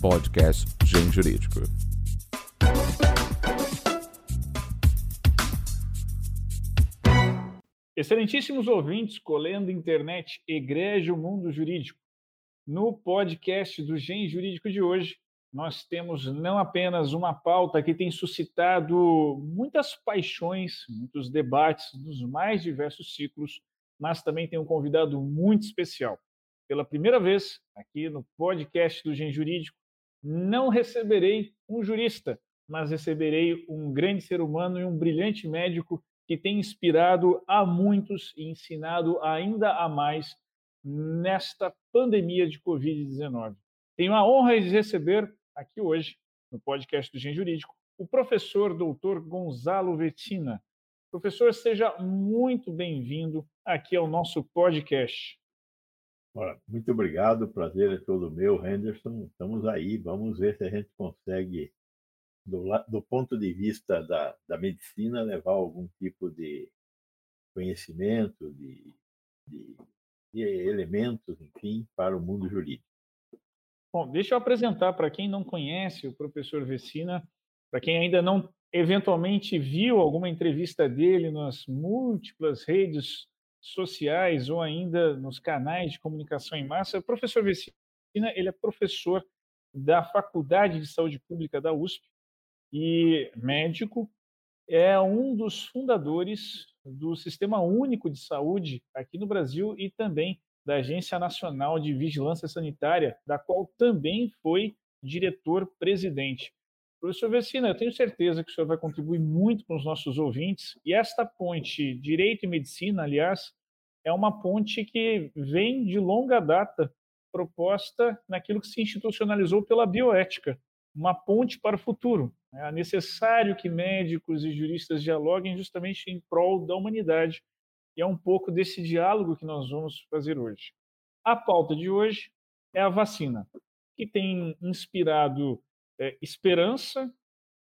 podcast Gen Jurídico. Excelentíssimos ouvintes, colendo internet, egrégio mundo jurídico. No podcast do Gen Jurídico de hoje, nós temos não apenas uma pauta que tem suscitado muitas paixões, muitos debates nos mais diversos ciclos, mas também tem um convidado muito especial. Pela primeira vez aqui no podcast do Gen Jurídico, não receberei um jurista, mas receberei um grande ser humano e um brilhante médico que tem inspirado a muitos e ensinado ainda a mais nesta pandemia de Covid-19. Tenho a honra de receber aqui hoje, no podcast do Gen Jurídico, o professor doutor Gonzalo Vetina. Professor, seja muito bem-vindo aqui ao nosso podcast. Muito obrigado, prazer é todo meu, Henderson. Estamos aí, vamos ver se a gente consegue, do, do ponto de vista da, da medicina, levar algum tipo de conhecimento, de, de, de elementos, enfim, para o mundo jurídico. Bom, deixa eu apresentar para quem não conhece o professor Vecina, para quem ainda não eventualmente viu alguma entrevista dele nas múltiplas redes sociais ou ainda nos canais de comunicação em massa, o professor Vecina, ele é professor da Faculdade de Saúde Pública da USP e médico, é um dos fundadores do Sistema Único de Saúde aqui no Brasil e também da Agência Nacional de Vigilância Sanitária, da qual também foi diretor-presidente. Professor Vecina, eu tenho certeza que o senhor vai contribuir muito com os nossos ouvintes, e esta ponte Direito e Medicina, aliás, é uma ponte que vem de longa data proposta naquilo que se institucionalizou pela bioética, uma ponte para o futuro. É necessário que médicos e juristas dialoguem justamente em prol da humanidade e é um pouco desse diálogo que nós vamos fazer hoje. A pauta de hoje é a vacina, que tem inspirado é, esperança,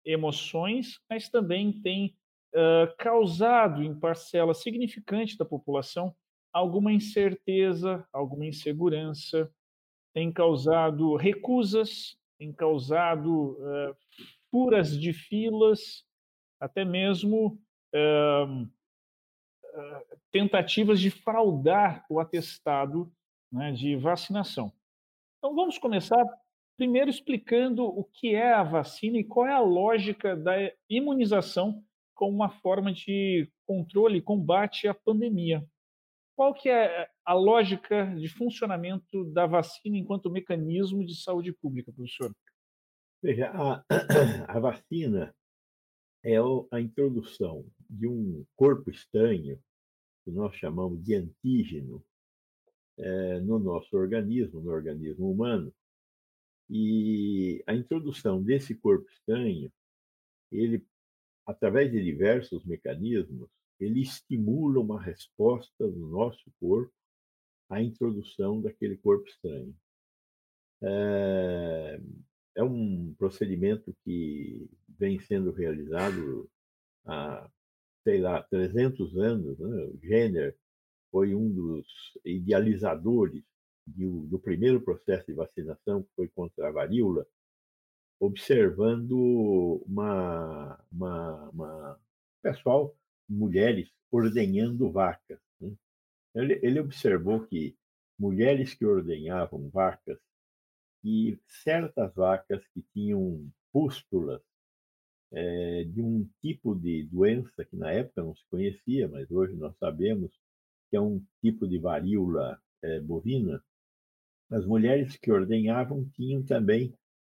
emoções, mas também tem causado em parcela significante da população alguma incerteza, alguma insegurança, tem causado recusas, tem causado uh, furas de filas, até mesmo tentativas de fraudar o atestado né, de vacinação. Então, vamos começar primeiro explicando o que é a vacina e qual é a lógica da imunização como uma forma de controle e combate à pandemia. Qual que é a lógica de funcionamento da vacina enquanto mecanismo de saúde pública, professor? Veja, a, a vacina é a introdução de um corpo estranho, que nós chamamos de antígeno, é, no nosso organismo, no organismo humano. E a introdução desse corpo estranho, ele, através de diversos mecanismos, ele estimula uma resposta do nosso corpo à introdução daquele corpo estranho. É, é um procedimento que vem sendo realizado há, sei lá, 300 anos. Né? O Jenner foi um dos idealizadores do, do primeiro processo de vacinação, que foi contra a varíola, observando uma, uma, uma pessoal, mulheres, ordenhando vacas. Né? Ele, ele observou que mulheres que ordenhavam vacas e certas vacas que tinham pústulas é, de um tipo de doença que na época não se conhecia, mas hoje nós sabemos que é um tipo de varíola é, bovina. As mulheres que ordenhavam tinham também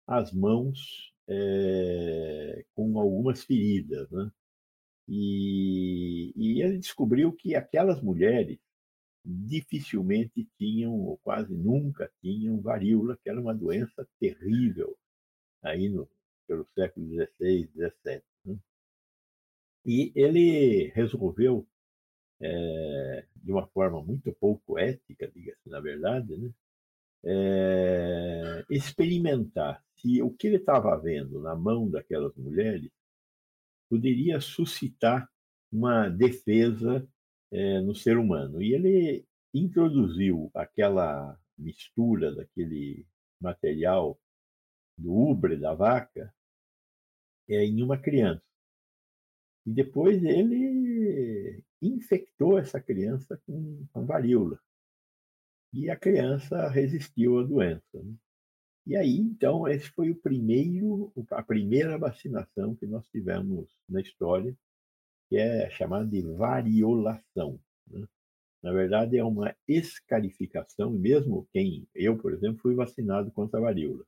as mãos é, com algumas feridas, né? E, e ele descobriu que aquelas mulheres dificilmente tinham, ou quase nunca tinham, varíola, que era uma doença terrível aí no, pelo século XVI, XVII. Né? E ele resolveu, é, de uma forma muito pouco ética, diga-se na verdade, né? É, experimentar se o que ele estava vendo na mão daquelas mulheres poderia suscitar uma defesa é, no ser humano. E ele introduziu aquela mistura daquele material do ubre da vaca é, em uma criança. E depois ele infectou essa criança com, com varíola. E a criança resistiu à doença. Né? E aí, então, esse foi o primeiro, a primeira vacinação que nós tivemos na história, que é chamada de variolação. Né? Na verdade, é uma escarificação, mesmo quem, eu, por exemplo, fui vacinado contra a varíola.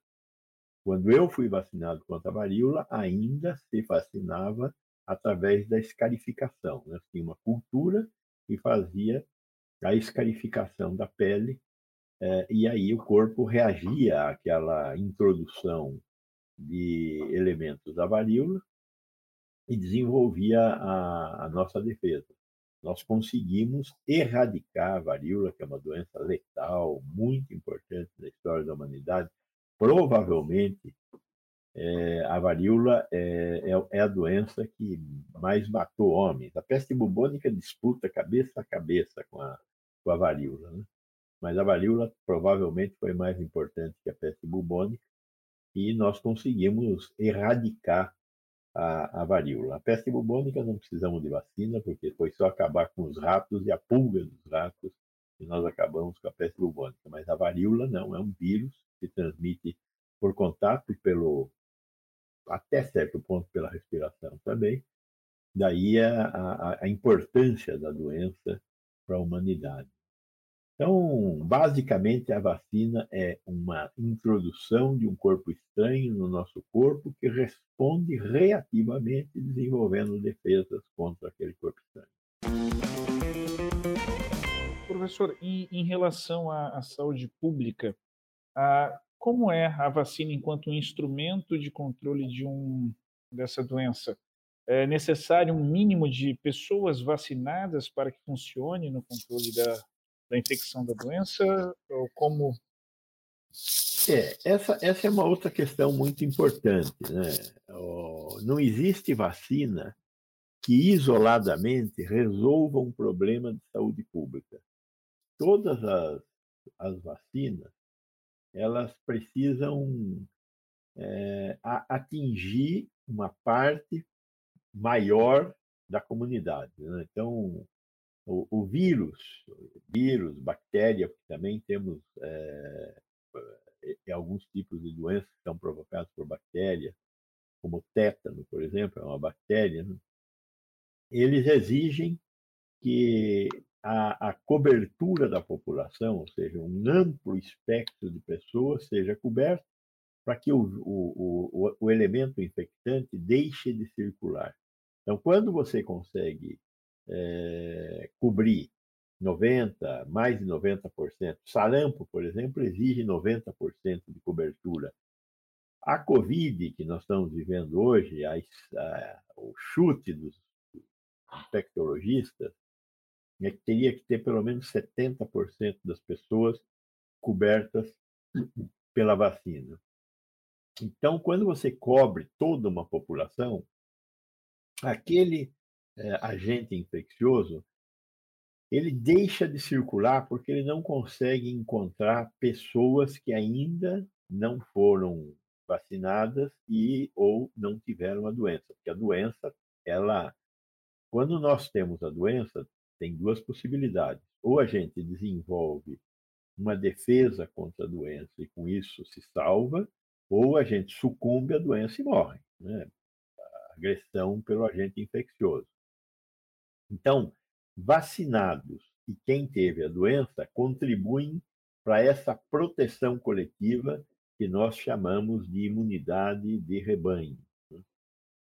Quando eu fui vacinado contra a varíola, ainda se vacinava através da escarificação. Né? Tinha uma cultura que fazia a escarificação da pele, eh, e aí o corpo reagia àquela introdução de elementos da varíola e desenvolvia a, a nossa defesa nós conseguimos erradicar a varíola, que é uma doença letal, muito importante na história da humanidade. Provavelmente, é, a varíola é, é, é, a doença que mais matou homens. A peste bubônica disputa cabeça a cabeça com a, com a varíola. Né? Mas a varíola provavelmente foi mais importante que a peste bubônica e nós conseguimos erradicar a, a varíola. A peste bubônica não precisamos de vacina, porque foi só acabar com os ratos e a pulga dos ratos e nós acabamos com a peste bubônica. Mas a varíola não, é um vírus que se transmite por contato pelo até certo ponto pela respiração também. Daí a, a, a importância da doença para a humanidade. Então, basicamente, a vacina é uma introdução de um corpo estranho no nosso corpo que responde reativamente, desenvolvendo defesas contra aquele corpo estranho. Professor, em, em relação à, à, saúde pública, a, como é a vacina enquanto um instrumento de controle de um, dessa doença? É necessário um mínimo de pessoas vacinadas para que funcione no controle da, da infecção da doença? Ou como. É, essa, essa é uma outra questão muito importante. Né? Não existe vacina que isoladamente resolva um problema de saúde pública. Todas as, as vacinas elas precisam é, atingir uma parte maior da comunidade. Né? Então, o, o vírus, vírus, bactéria, porque também temos é, alguns tipos de doenças que são provocadas por bactéria, como o tétano, por exemplo, é uma bactéria, né? eles exigem que a, a, cobertura da população, ou seja, um amplo espectro de pessoas, seja coberto para que o, o, o, o elemento infectante deixe de circular. Então, quando você consegue é, cobrir 90%, mais de 90%. Sarampo, por exemplo, exige 90% de cobertura. A Covid, que nós estamos vivendo hoje, a, a, o chute dos infectologistas, é que teria que ter pelo menos 70% das pessoas cobertas pela vacina. Então, quando você cobre toda uma população, aquele é, agente infeccioso, ele deixa de circular porque ele não consegue encontrar pessoas que ainda não foram vacinadas e ou não tiveram a doença. Porque a doença, ela, quando nós temos a doença, tem duas possibilidades. Ou a gente desenvolve uma defesa contra a doença e com isso se salva, ou a gente sucumbe à doença e morre. Né? Agressão pelo agente infeccioso. Então, vacinados e quem teve a doença contribuem para essa proteção coletiva que nós chamamos de imunidade de rebanho.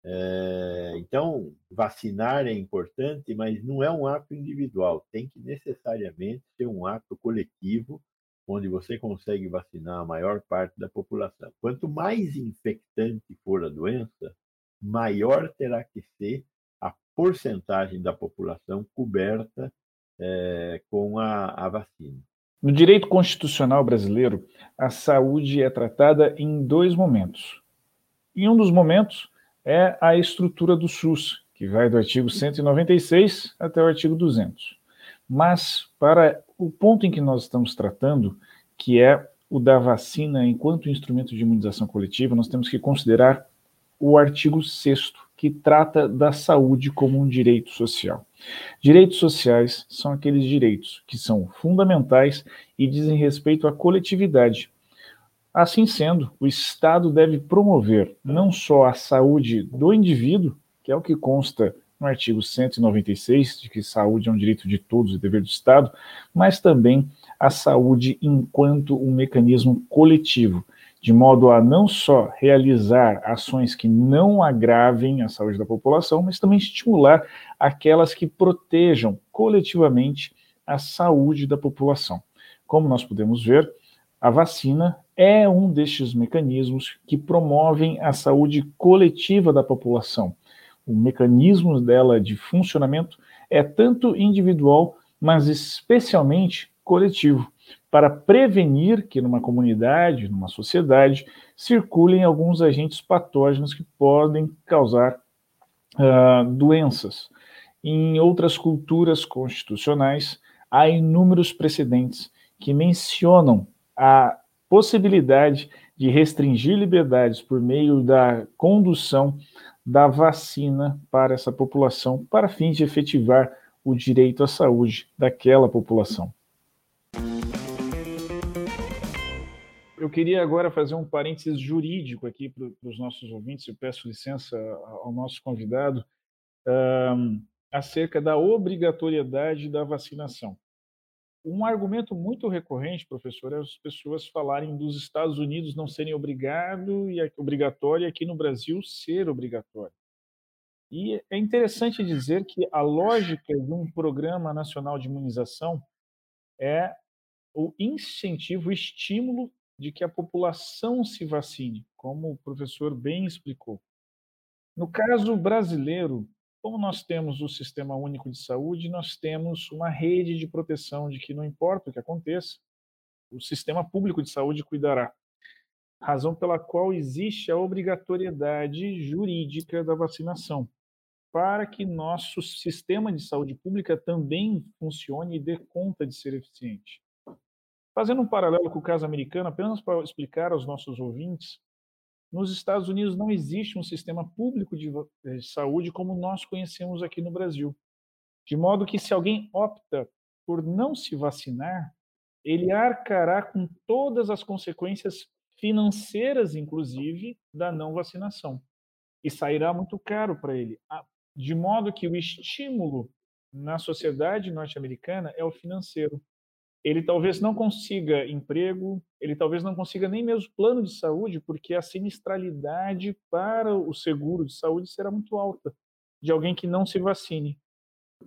É, então, vacinar é importante, mas não é um ato individual, tem que necessariamente ser um ato coletivo, onde você consegue vacinar a maior parte da população. Quanto mais infectante for a doença, maior terá que ser porcentagem da população coberta é, com a, a vacina. No direito constitucional brasileiro, a saúde é tratada em dois momentos. Em um dos momentos é a estrutura do SUS, que vai do artigo 196 até o artigo 200. Mas, para o ponto em que nós estamos tratando, que é o da vacina enquanto instrumento de imunização coletiva, nós temos que considerar o artigo 6 que trata da saúde como um direito social. Direitos sociais são aqueles direitos que são fundamentais e dizem respeito à coletividade. Assim sendo, o Estado deve promover não só a saúde do indivíduo, que é o que consta no artigo 196, de que saúde é um direito de todos e dever do Estado, mas também a saúde enquanto um mecanismo coletivo, de modo a não só realizar ações que não agravem a saúde da população, mas também estimular aquelas que protejam coletivamente a saúde da população. Como nós podemos ver, a vacina é um destes mecanismos que promovem a saúde coletiva da população. O mecanismo dela de funcionamento é tanto individual, mas especialmente coletivo, para prevenir que numa comunidade, numa sociedade, circulem alguns agentes patógenos que podem causar uh, doenças. Em outras culturas constitucionais, há inúmeros precedentes que mencionam a possibilidade de restringir liberdades por meio da condução da vacina para essa população, para fins de efetivar o direito à saúde daquela população. Eu queria agora fazer um parênteses jurídico aqui para os nossos ouvintes, eu peço licença ao nosso convidado, um, acerca da obrigatoriedade da vacinação. Um argumento muito recorrente, professor, é as pessoas falarem dos Estados Unidos não serem obrigado e obrigatório e aqui no Brasil ser obrigatório. E é interessante dizer que a lógica de um programa nacional de imunização é o incentivo, o estímulo de que a população se vacine, como o professor bem explicou. No caso brasileiro, como nós temos o Sistema Único de Saúde, nós temos uma rede de proteção de que não importa o que aconteça, o sistema público de saúde cuidará. Razão pela qual existe a obrigatoriedade jurídica da vacinação, para que nosso sistema de saúde pública também funcione e dê conta de ser eficiente. Fazendo um paralelo com o caso americano, apenas para explicar aos nossos ouvintes, nos Estados Unidos não existe um sistema público de saúde como nós conhecemos aqui no Brasil. De modo que, se alguém opta por não se vacinar, ele arcará com todas as consequências financeiras, inclusive, da não vacinação. E sairá muito caro para ele. De modo que o estímulo na sociedade norte-americana é o financeiro ele talvez não consiga emprego, ele talvez não consiga nem mesmo plano de saúde, porque a sinistralidade para o seguro de saúde será muito alta de alguém que não se vacine.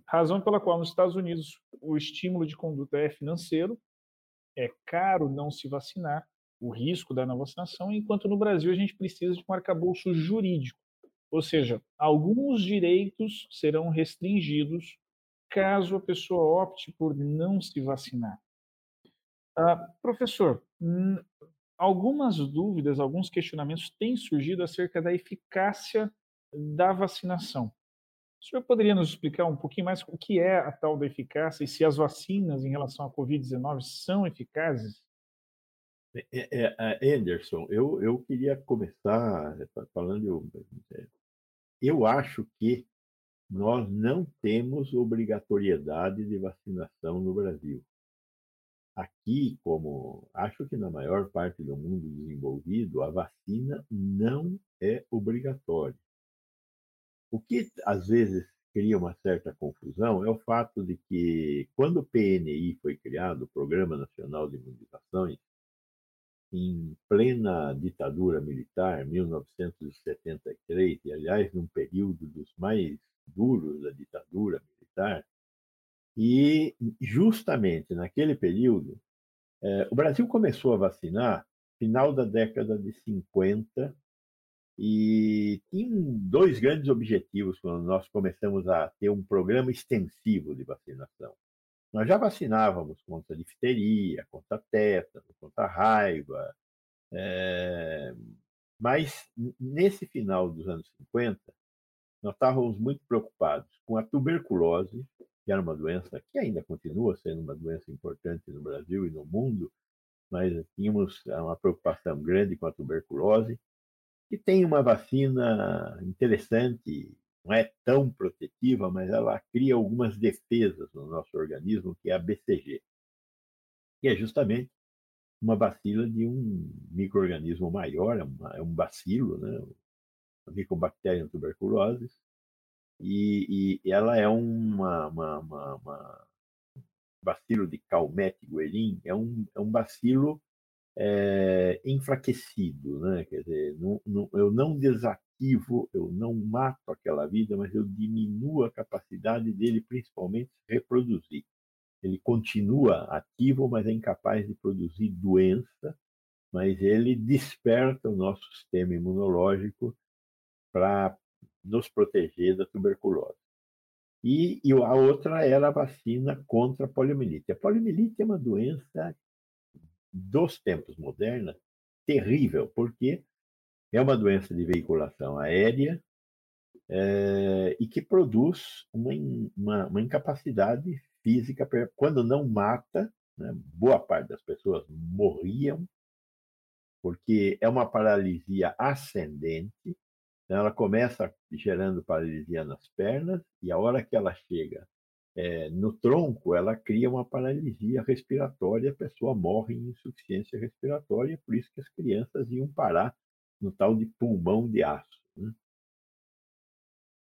Razão pela qual nos Estados Unidos o estímulo de conduta é financeiro, é caro não se vacinar, o risco da não vacinação, enquanto no Brasil a gente precisa de um arcabouço jurídico. Ou seja, alguns direitos serão restringidos caso a pessoa opte por não se vacinar. Uh, professor, algumas dúvidas, alguns questionamentos têm surgido acerca da eficácia da vacinação. O senhor poderia nos explicar um pouquinho mais o que é a tal da eficácia e se as vacinas em relação à Covid-19 são eficazes? É, é, é, Anderson, eu, eu queria começar eh, falando. Eh, eu acho que nós não temos obrigatoriedade de vacinação no Brasil. Aqui, como acho que na maior parte do mundo desenvolvido, a vacina não é obrigatória. O que às vezes cria uma certa confusão é o fato de que, quando o PNI foi criado, o Programa Nacional de Imunizações, em plena ditadura militar, 1973, e aliás, num período dos mais duros da ditadura militar, e justamente naquele período, eh, o Brasil começou a vacinar final da década de 50 e tinha dois grandes objetivos quando nós começamos a ter um programa extensivo de vacinação. Nós já vacinávamos contra difteria, contra tétano, contra raiva, é... mas nesse final dos anos 50, nós estávamos muito preocupados com a tuberculose, que era uma doença que ainda continua sendo uma doença importante no Brasil e no mundo, mas tínhamos uma preocupação grande com a tuberculose, e tem uma vacina interessante, não é tão protetiva, mas ela cria algumas defesas no nosso organismo, que é a BCG, que é justamente uma bacila de um microorganismo maior, é, é um bacilo, né? Mycobacterium tuberculosis, e, e ela é uma, uma, uma, uma bacilo de Calmette guerin, é um, é um bacilo é, enfraquecido, né? Quer dizer, não, não, eu não desativo, eu não mato aquela vida, mas eu diminuo a capacidade dele, principalmente, se reproduzir. Ele continua ativo, mas é incapaz de produzir doença, mas ele desperta o nosso sistema imunológico para nos proteger da tuberculose. E, e, a outra era a vacina contra a poliomielite. A poliomielite é uma doença dos tempos modernos terrível, porque é uma doença de veiculação aérea é, e que produz uma, uma, uma, incapacidade física, quando não mata, né, boa parte das pessoas morriam, porque é uma paralisia ascendente, ela começa gerando paralisia nas pernas e a hora que ela chega é, no tronco, ela cria uma paralisia respiratória, a pessoa morre em insuficiência respiratória, por isso que as crianças iam parar no tal de pulmão de aço. Né?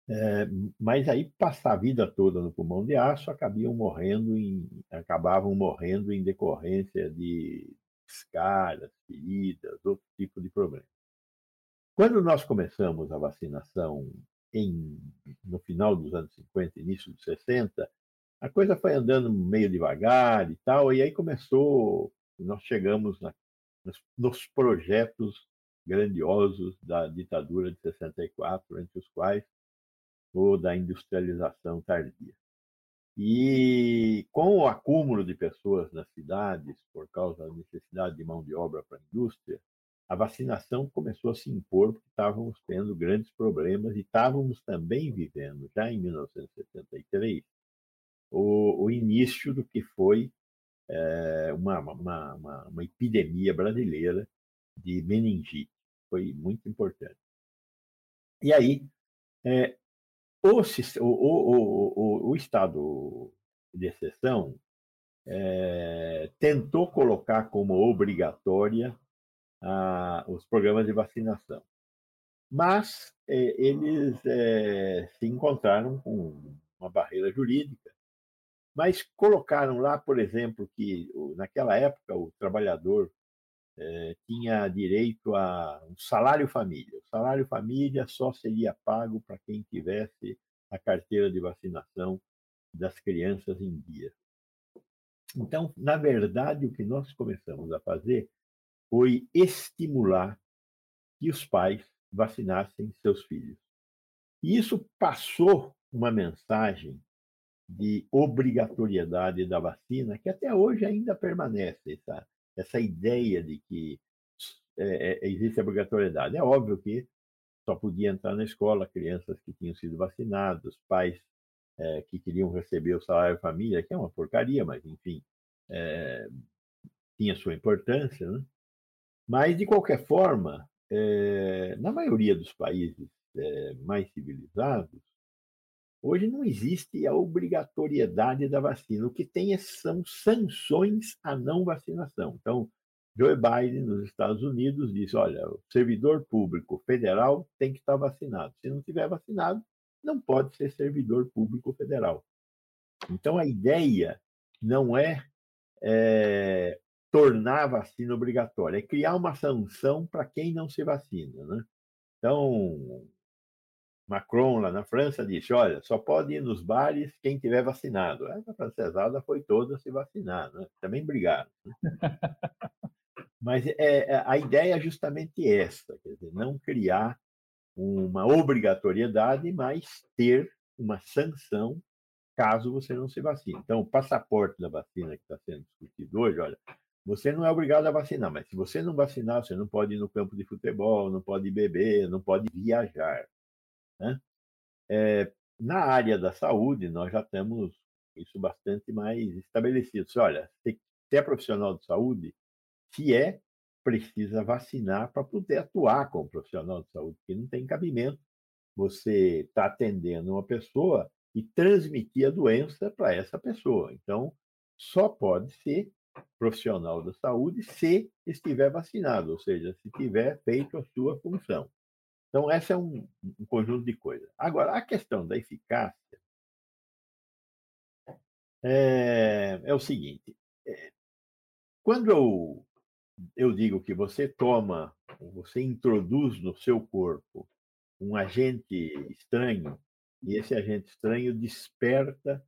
É, mas aí passar a vida toda no pulmão de aço acabavam morrendo em, acabavam morrendo em decorrência de escaras, feridas, outro tipo de problema. Quando nós começamos a vacinação em, no final dos anos 50, início dos 60, a coisa foi andando meio devagar e tal, e aí começou, nós chegamos na, nos, nos projetos grandiosos da ditadura de 64, entre os quais o da industrialização tardia. E com o acúmulo de pessoas nas cidades, por causa da necessidade de mão de obra para a indústria, a vacinação começou a se impor porque estávamos tendo grandes problemas e estávamos também vivendo, já em 1973, o, o início do que foi é, uma, uma, uma, uma, epidemia brasileira de meningite. Foi muito importante. E aí, é, o, o, o, o, estado de exceção é, tentou colocar como obrigatória a, os programas de vacinação. Mas é, eles é, se encontraram com uma barreira jurídica mas colocaram lá, por exemplo, que naquela época o trabalhador eh, tinha direito a um salário família. O salário família só seria pago para quem tivesse a carteira de vacinação das crianças em dia. Então, na verdade, o que nós começamos a fazer foi estimular que os pais vacinassem seus filhos. E isso passou uma mensagem de obrigatoriedade da vacina, que até hoje ainda permanece essa, essa ideia de que é, é, existe a obrigatoriedade. É óbvio que só podia entrar na escola crianças que tinham sido vacinados, pais é, que queriam receber o salário família, que é uma porcaria, mas enfim, é, tinha sua importância. Né? Mas, de qualquer forma, é, na maioria dos países é, mais civilizados, Hoje não existe a obrigatoriedade da vacina. O que tem é, são sanções à não vacinação. Então, Joe Biden, nos Estados Unidos, diz: olha, o servidor público federal tem que estar vacinado. Se não tiver vacinado, não pode ser servidor público federal. Então, a ideia não é, é tornar a vacina obrigatória, é criar uma sanção para quem não se vacina. Né? Então, Macron, lá na França, disse: olha, só pode ir nos bares quem tiver vacinado. A francesada foi toda se vacinar, né? também brigaram. Né? Mas é, é, a ideia é justamente essa: quer dizer, não criar uma obrigatoriedade, mas ter uma sanção caso você não se vacine. Então, o passaporte da vacina que está sendo discutido hoje, olha, você não é obrigado a vacinar, mas se você não vacinar, você não pode ir no campo de futebol, não pode beber, não pode viajar. Né? É, na área da saúde, nós já temos isso bastante mais estabelecido. Se, olha, se é profissional de saúde, Se é, precisa vacinar para poder atuar como profissional de saúde, porque não tem cabimento você estar tá atendendo uma pessoa e transmitir a doença para essa pessoa. Então, só pode ser profissional da saúde se estiver vacinado, ou seja, se tiver feito a sua função. Então, essa é um, um conjunto de coisas. Agora, a questão da eficácia é, é o seguinte: é, quando eu, eu digo que você toma, você introduz no seu corpo um agente estranho, e esse agente estranho desperta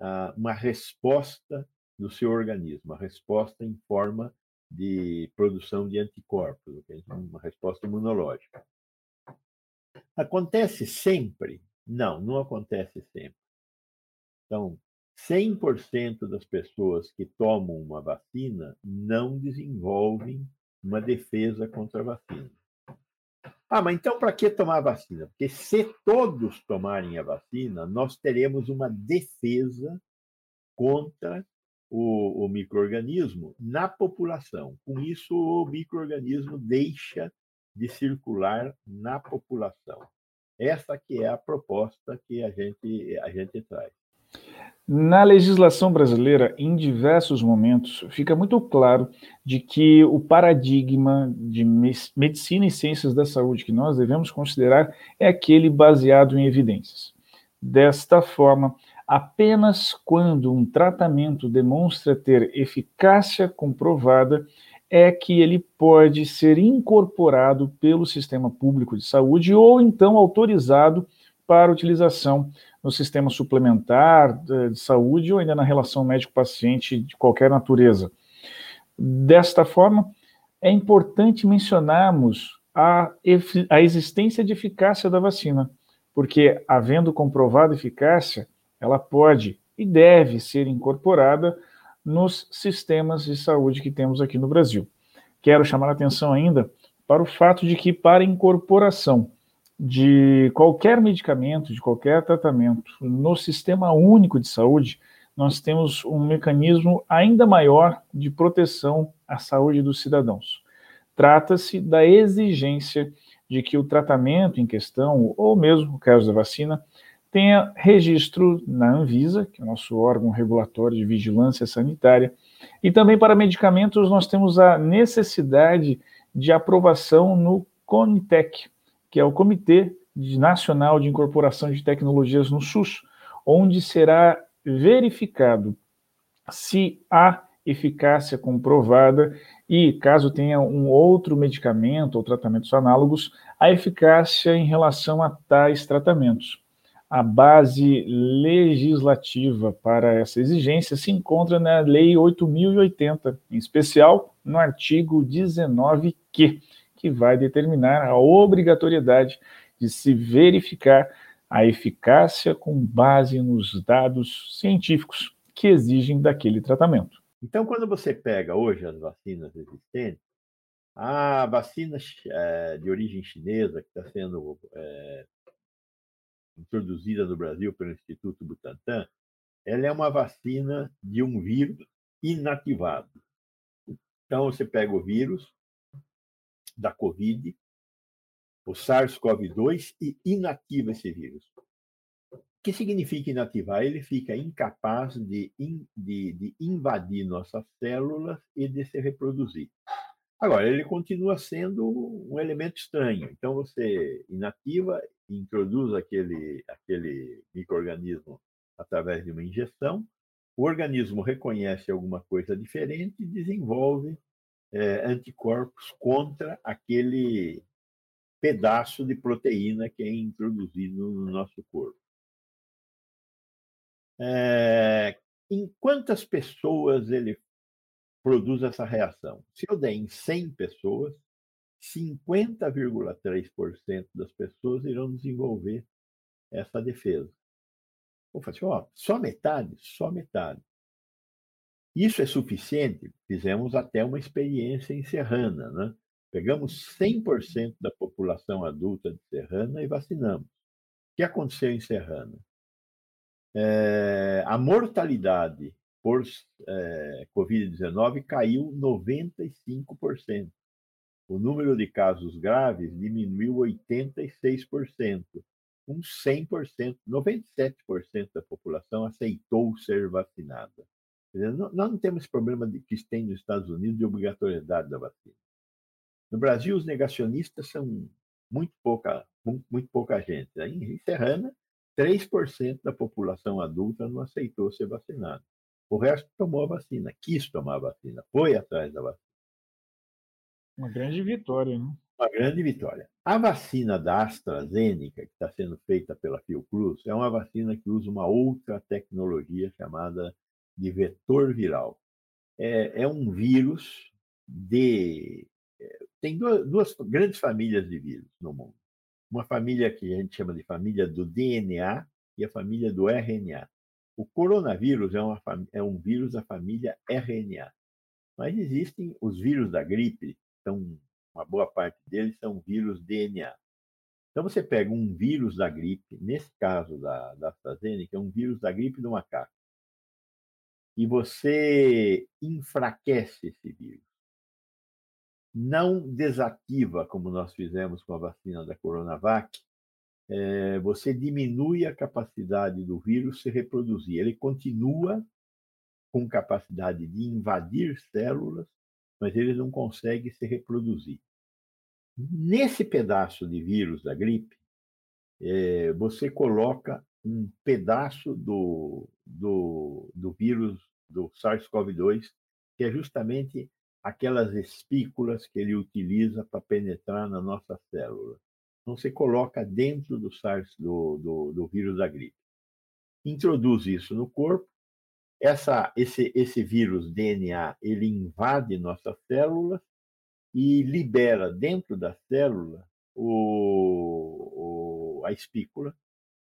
ah, uma resposta do seu organismo, uma resposta em forma de produção de anticorpos, uma resposta imunológica. Acontece sempre? Não, não acontece sempre. Então, 100% das pessoas que tomam uma vacina não desenvolvem uma defesa contra a vacina. Ah, mas então para que tomar a vacina? Porque se todos tomarem a vacina, nós teremos uma defesa contra o, o microorganismo na população. Com isso, o microorganismo deixa de circular na população. Essa que é a proposta que a gente, a gente traz. Na legislação brasileira, em diversos momentos, fica muito claro de que o paradigma de medicina e ciências da saúde que nós devemos considerar é aquele baseado em evidências. Desta forma, apenas quando um tratamento demonstra ter eficácia comprovada, é que ele pode ser incorporado pelo sistema público de saúde ou então autorizado para utilização no sistema suplementar de saúde ou ainda na relação médico-paciente de qualquer natureza. Desta forma, é importante mencionarmos a, a existência de eficácia da vacina, porque, havendo comprovada eficácia, ela pode e deve ser incorporada nos sistemas de saúde que temos aqui no Brasil. Quero chamar a atenção ainda para o fato de que, para incorporação de qualquer medicamento, de qualquer tratamento no sistema único de saúde, nós temos um mecanismo ainda maior de proteção à saúde dos cidadãos. Trata-se da exigência de que o tratamento em questão, ou mesmo o caso da vacina, tenha registro na Anvisa, que é o nosso órgão regulatório de vigilância sanitária, e também para medicamentos nós temos a necessidade de aprovação no CONITEC, que é o Comitê Nacional de Incorporação de Tecnologias no SUS, onde será verificado se há eficácia comprovada e, caso tenha um outro medicamento ou tratamentos análogos, a eficácia em relação a tais tratamentos. A base legislativa para essa exigência se encontra na Lei 8080, em especial no artigo 19q, que vai determinar a obrigatoriedade de se verificar a eficácia com base nos dados científicos que exigem daquele tratamento. Então, quando você pega hoje as vacinas existentes, a vacina é, de origem chinesa, que está sendo é, introduzida no Brasil pelo Instituto Butantan, ela é uma vacina de um vírus inativado. Então, você pega o vírus da Covid, o SARS-CoV-2, e inativa esse vírus. O que significa inativar? Ele fica incapaz de, de, de invadir nossas células e de se reproduzir. Agora, ele continua sendo um elemento estranho. Então, você inativa, introduz aquele, aquele microorganismo através de uma injeção, o organismo reconhece alguma coisa diferente e desenvolve é, anticorpos contra aquele pedaço de proteína que é introduzido no nosso corpo. É, em quantas pessoas ele produz essa reação. Se eu der em 100 pessoas, 50,3% das pessoas irão desenvolver essa defesa. Vou assim, ó, só metade? Só metade. Isso é suficiente? Fizemos até uma experiência em Serrana, né? Pegamos 100% da população adulta de Serrana e vacinamos. O que aconteceu em Serrana? É, a mortalidade por é, Covid-19 caiu 95%. O número de casos graves diminuiu 86%. Com 100%, 97% da população aceitou ser vacinada. Nós não temos esse problema de, que tem nos Estados Unidos de obrigatoriedade da vacina. No Brasil, os negacionistas são muito pouca, muito pouca gente. Em Serrana, 3% da população adulta não aceitou ser vacinada. O resto tomou a vacina, quis tomar a vacina, foi atrás da vacina. Uma grande vitória, né? Uma grande vitória. A vacina da AstraZeneca, que está sendo feita pela Fiocruz, é uma vacina que usa uma outra tecnologia chamada de vetor viral. É, é um vírus de. É, tem duas, duas grandes famílias de vírus no mundo. Uma família que a gente chama de família do DNA e a família do RNA. O coronavírus é, uma, é um vírus da família RNA. Mas existem os vírus da gripe, então uma boa parte deles são vírus DNA. Então você pega um vírus da gripe, nesse caso da, da AstraZeneca, é um vírus da gripe do macaco, e você enfraquece esse vírus. Não desativa, como nós fizemos com a vacina da Coronavac, é, você diminui a capacidade do vírus se reproduzir. Ele continua com capacidade de invadir células, mas ele não consegue se reproduzir. Nesse pedaço de vírus da gripe, é, você coloca um pedaço do, do, do vírus do SARS-CoV-2, que é justamente aquelas espículas que ele utiliza para penetrar na nossa célula. Então, você coloca dentro do SARS, do, do, do vírus da gripe. Introduz isso no corpo. Essa, esse, esse vírus DNA ele invade nossas células e libera dentro da célula o, o, a espícula,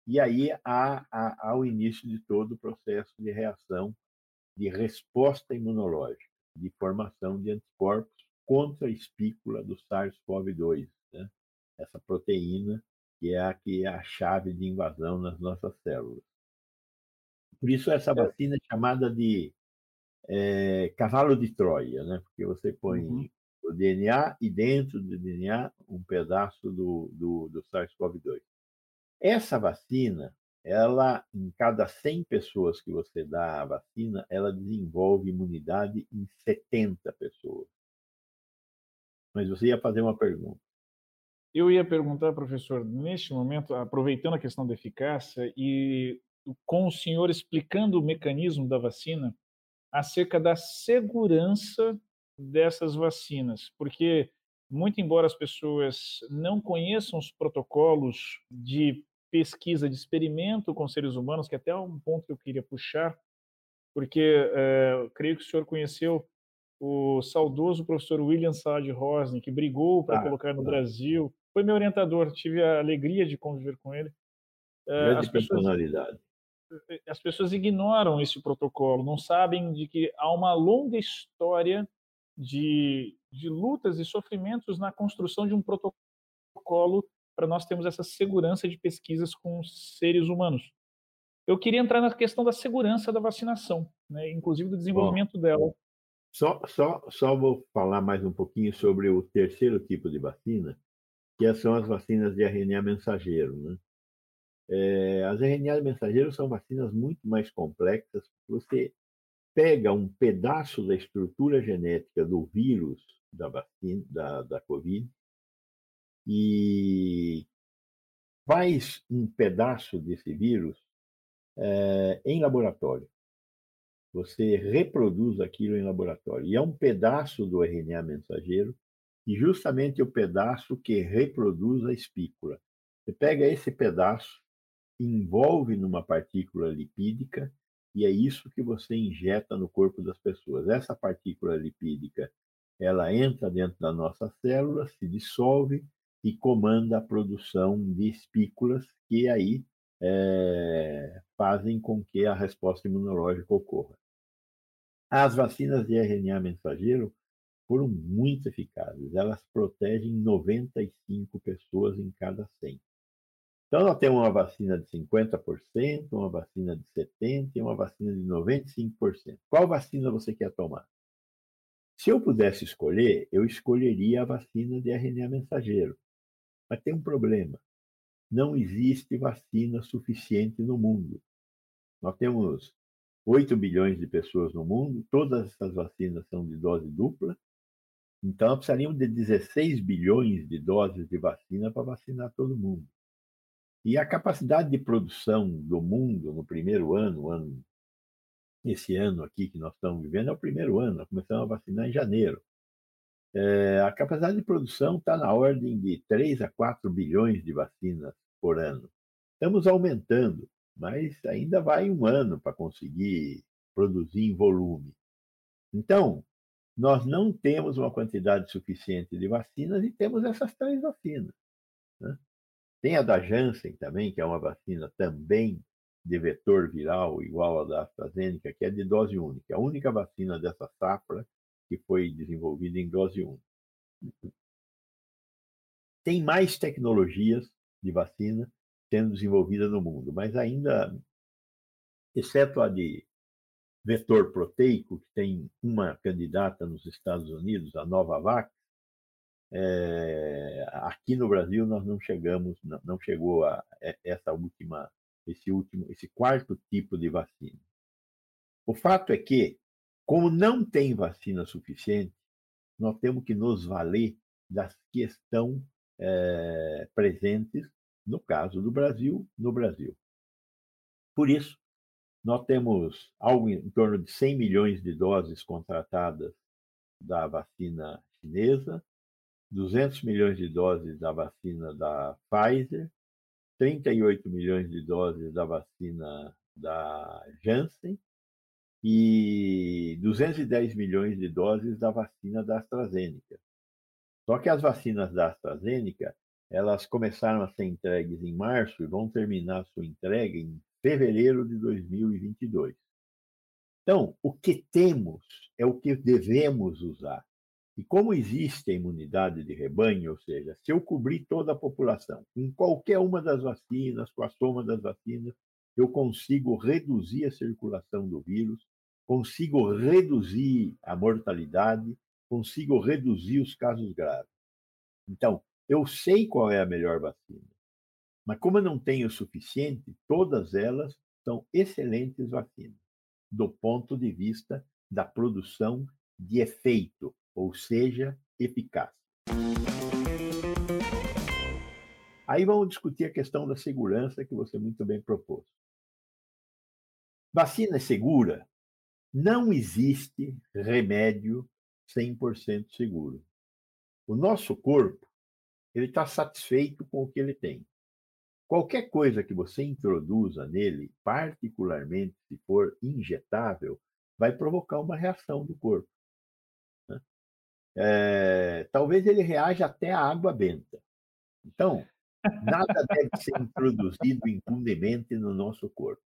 e aí há, há, há o início de todo o processo de reação, de resposta imunológica, de formação de anticorpos contra a espícula do SARS-CoV-2 essa proteína que é a que é a chave de invasão nas nossas células. Por isso essa vacina é chamada de é, cavalo de Troia, né? Porque você põe uhum. o DNA e dentro do DNA um pedaço do, do, do SARS-CoV-2. Essa vacina, ela, em cada 100 pessoas que você dá a vacina, ela desenvolve imunidade em 70 pessoas. Mas você ia fazer uma pergunta. Eu ia perguntar, professor, neste momento, aproveitando a questão da eficácia e com o senhor explicando o mecanismo da vacina, acerca da segurança dessas vacinas, porque muito embora as pessoas não conheçam os protocolos de pesquisa de experimento com seres humanos, que é até é um ponto que eu queria puxar, porque é, creio que o senhor conheceu o saudoso professor William Saad Rosne, que brigou para ah, colocar no. Brasil foi meu orientador, tive a alegria de conviver com ele. Eh, Grande as pessoas, personalidade. Eh, as pessoas ignoram esse protocolo, não sabem de que há uma longa história de, de lutas e sofrimentos na construção de um protocolo para nós termos essa segurança de pesquisas com seres humanos. Eu queria entrar na questão da segurança da vacinação, né, inclusive do desenvolvimento Bom, dela. Só, só, só vou falar mais um pouquinho sobre o terceiro tipo de vacina, que são as vacinas de RNA mensageiro. Né? É, as RNA mensageiro são vacinas muito mais complexas, você pega um pedaço da estrutura genética do vírus da vacina, da, da Covid, e faz um pedaço desse vírus é, em laboratório. Você reproduz aquilo em laboratório. E é um pedaço do RNA mensageiro e justamente o pedaço que reproduz a espícula. Você pega esse pedaço, envolve numa partícula lipídica e é isso que você injeta no corpo das pessoas. Essa partícula lipídica, ela entra dentro da nossa célula, se dissolve e comanda a produção de espículas que aí é, fazem com que a resposta imunológica ocorra. As vacinas de RNA mensageiro foram muito eficazes. Elas protegem 95 pessoas em cada 100. Então, nós temos uma vacina de 50%, uma vacina de 70% e uma vacina de 95%. Qual vacina você quer tomar? Se eu pudesse escolher, eu escolheria a vacina de RNA mensageiro. Mas tem um problema. Não existe vacina suficiente no mundo. Nós temos 8 bilhões de pessoas no mundo, todas essas vacinas são de dose dupla, então precisaríamos de 16 bilhões de doses de vacina para vacinar todo mundo. E a capacidade de produção do mundo no primeiro ano, ano esse ano aqui que nós estamos vivendo, é o primeiro ano, nós começamos a vacinar em janeiro. É, a capacidade de produção está na ordem de 3 a 4 bilhões de vacinas por ano. Estamos aumentando mas ainda vai um ano para conseguir produzir em volume. Então, nós não temos uma quantidade suficiente de vacinas e temos essas três vacinas. Né? Tem a da Janssen também, que é uma vacina também de vetor viral, igual a da AstraZeneca, que é de dose única. A única vacina dessa safra que foi desenvolvida em dose única. Tem mais tecnologias de vacina sendo desenvolvida no mundo, mas ainda, exceto a de vetor proteico, que tem uma candidata nos Estados Unidos, a Novavax, é, aqui no Brasil nós não chegamos, não, não chegou a essa última, esse último, esse quarto tipo de vacina. O fato é que, como não tem vacina suficiente, nós temos que nos valer das que estão é, presentes no caso do Brasil, no Brasil. Por isso, nós temos algo em torno de 100 milhões de doses contratadas da vacina chinesa, 200 milhões de doses da vacina da Pfizer, 38 milhões de doses da vacina da Janssen e 210 milhões de doses da vacina da AstraZeneca. Só que as vacinas da AstraZeneca elas começaram a ser entregues em março e vão terminar sua entrega em fevereiro de 2022. Então, o que temos é o que devemos usar. E como existe a imunidade de rebanho, ou seja, se eu cobrir toda a população com qualquer uma das vacinas, com a soma das vacinas, eu consigo reduzir a circulação do vírus, consigo reduzir a mortalidade, consigo reduzir os casos graves. Então, eu sei qual é a melhor vacina, mas como eu não tenho o suficiente, todas elas são excelentes vacinas, do ponto de vista da produção de efeito, ou seja, eficácia. Aí vamos discutir a questão da segurança que você muito bem propôs. Vacina segura? Não existe remédio 100% seguro. O nosso corpo ele está satisfeito com o que ele tem. Qualquer coisa que você introduza nele, particularmente se for injetável, vai provocar uma reação do corpo. Né? É, talvez ele reaja até à água benta. Então, nada deve ser introduzido impunemente no nosso corpo.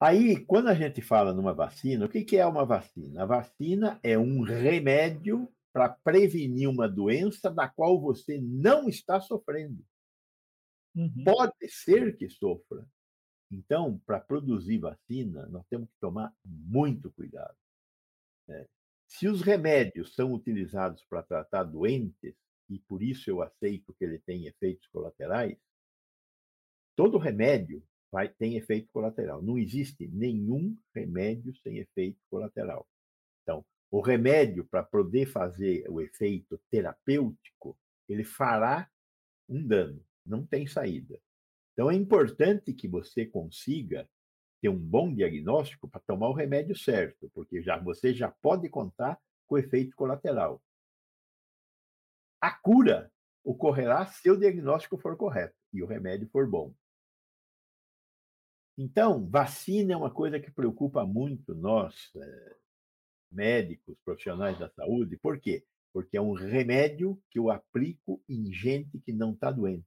Aí, quando a gente fala numa vacina, o que é uma vacina? A vacina é um remédio para prevenir uma doença da qual você não está sofrendo. Uhum. Pode ser que sofra. Então, para produzir vacina, nós temos que tomar muito cuidado. É. Se os remédios são utilizados para tratar doentes, e por isso eu aceito que ele tem efeitos colaterais, todo remédio vai, tem efeito colateral. Não existe nenhum remédio sem efeito colateral. Então, o remédio, para poder fazer o efeito terapêutico, ele fará um dano, não tem saída. Então é importante que você consiga ter um bom diagnóstico para tomar o remédio certo, porque já você já pode contar com efeito colateral. A cura ocorrerá se o diagnóstico for correto e o remédio for bom. Então, vacina é uma coisa que preocupa muito nós, eh, médicos, profissionais da saúde. Por quê? Porque é um remédio que eu aplico em gente que não está doente.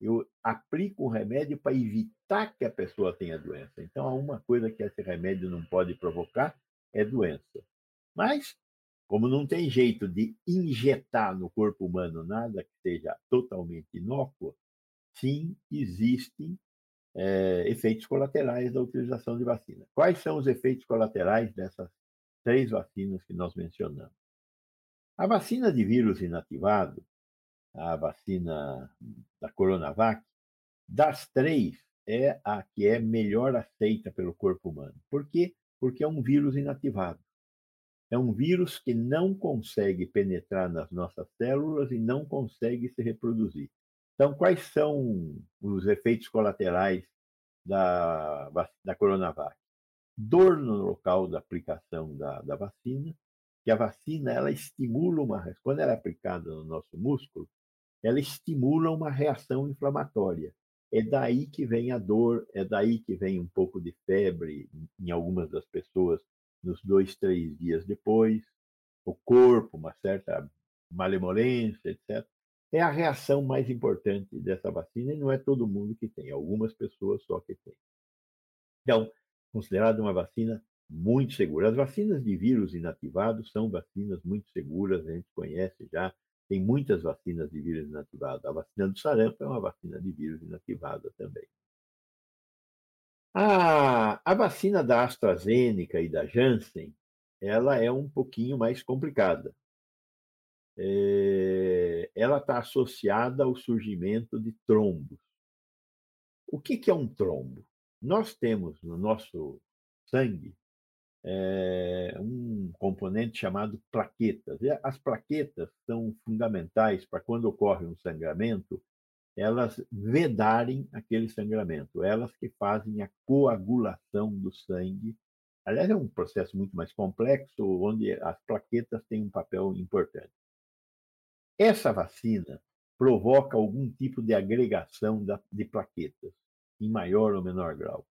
Eu aplico um remédio para evitar que a pessoa tenha doença. Então, uma coisa que esse remédio não pode provocar é doença. Mas, como não tem jeito de injetar no corpo humano nada que seja totalmente inócuo, sim, existem é, efeitos colaterais da utilização de vacina. Quais são os efeitos colaterais dessas três vacinas que nós mencionamos? A vacina de vírus inativado, a vacina da Coronavac, das três, é a que é melhor aceita pelo corpo humano. Por quê? Porque é um vírus inativado. É um vírus que não consegue penetrar nas nossas células e não consegue se reproduzir. Então, quais são os efeitos colaterais da, da Coronavac? Dor no local da aplicação da, da vacina, que a vacina ela estimula uma quando ela é aplicada no nosso músculo, ela estimula uma reação inflamatória. É daí que vem a dor, é daí que vem um pouco de febre em algumas das pessoas nos dois, três dias depois, o corpo, uma certa malemolência, etc. É a reação mais importante dessa vacina e não é todo mundo que tem, algumas pessoas só que tem. Então, considerada uma vacina muito segura. As vacinas de vírus inativados são vacinas muito seguras, a gente conhece já, tem muitas vacinas de vírus inativado. A vacina do sarampo é uma vacina de vírus inativada também. A, a vacina da AstraZeneca e da Janssen, ela é um pouquinho mais complicada. É, ela está associada ao surgimento de trombos. O que, que é um trombo? Nós temos no nosso sangue é, um componente chamado plaquetas. As plaquetas são fundamentais para quando ocorre um sangramento, elas vedarem aquele sangramento, elas que fazem a coagulação do sangue. Aliás, é um processo muito mais complexo, onde as plaquetas têm um papel importante. Essa vacina provoca algum tipo de agregação de plaquetas, em maior ou menor grau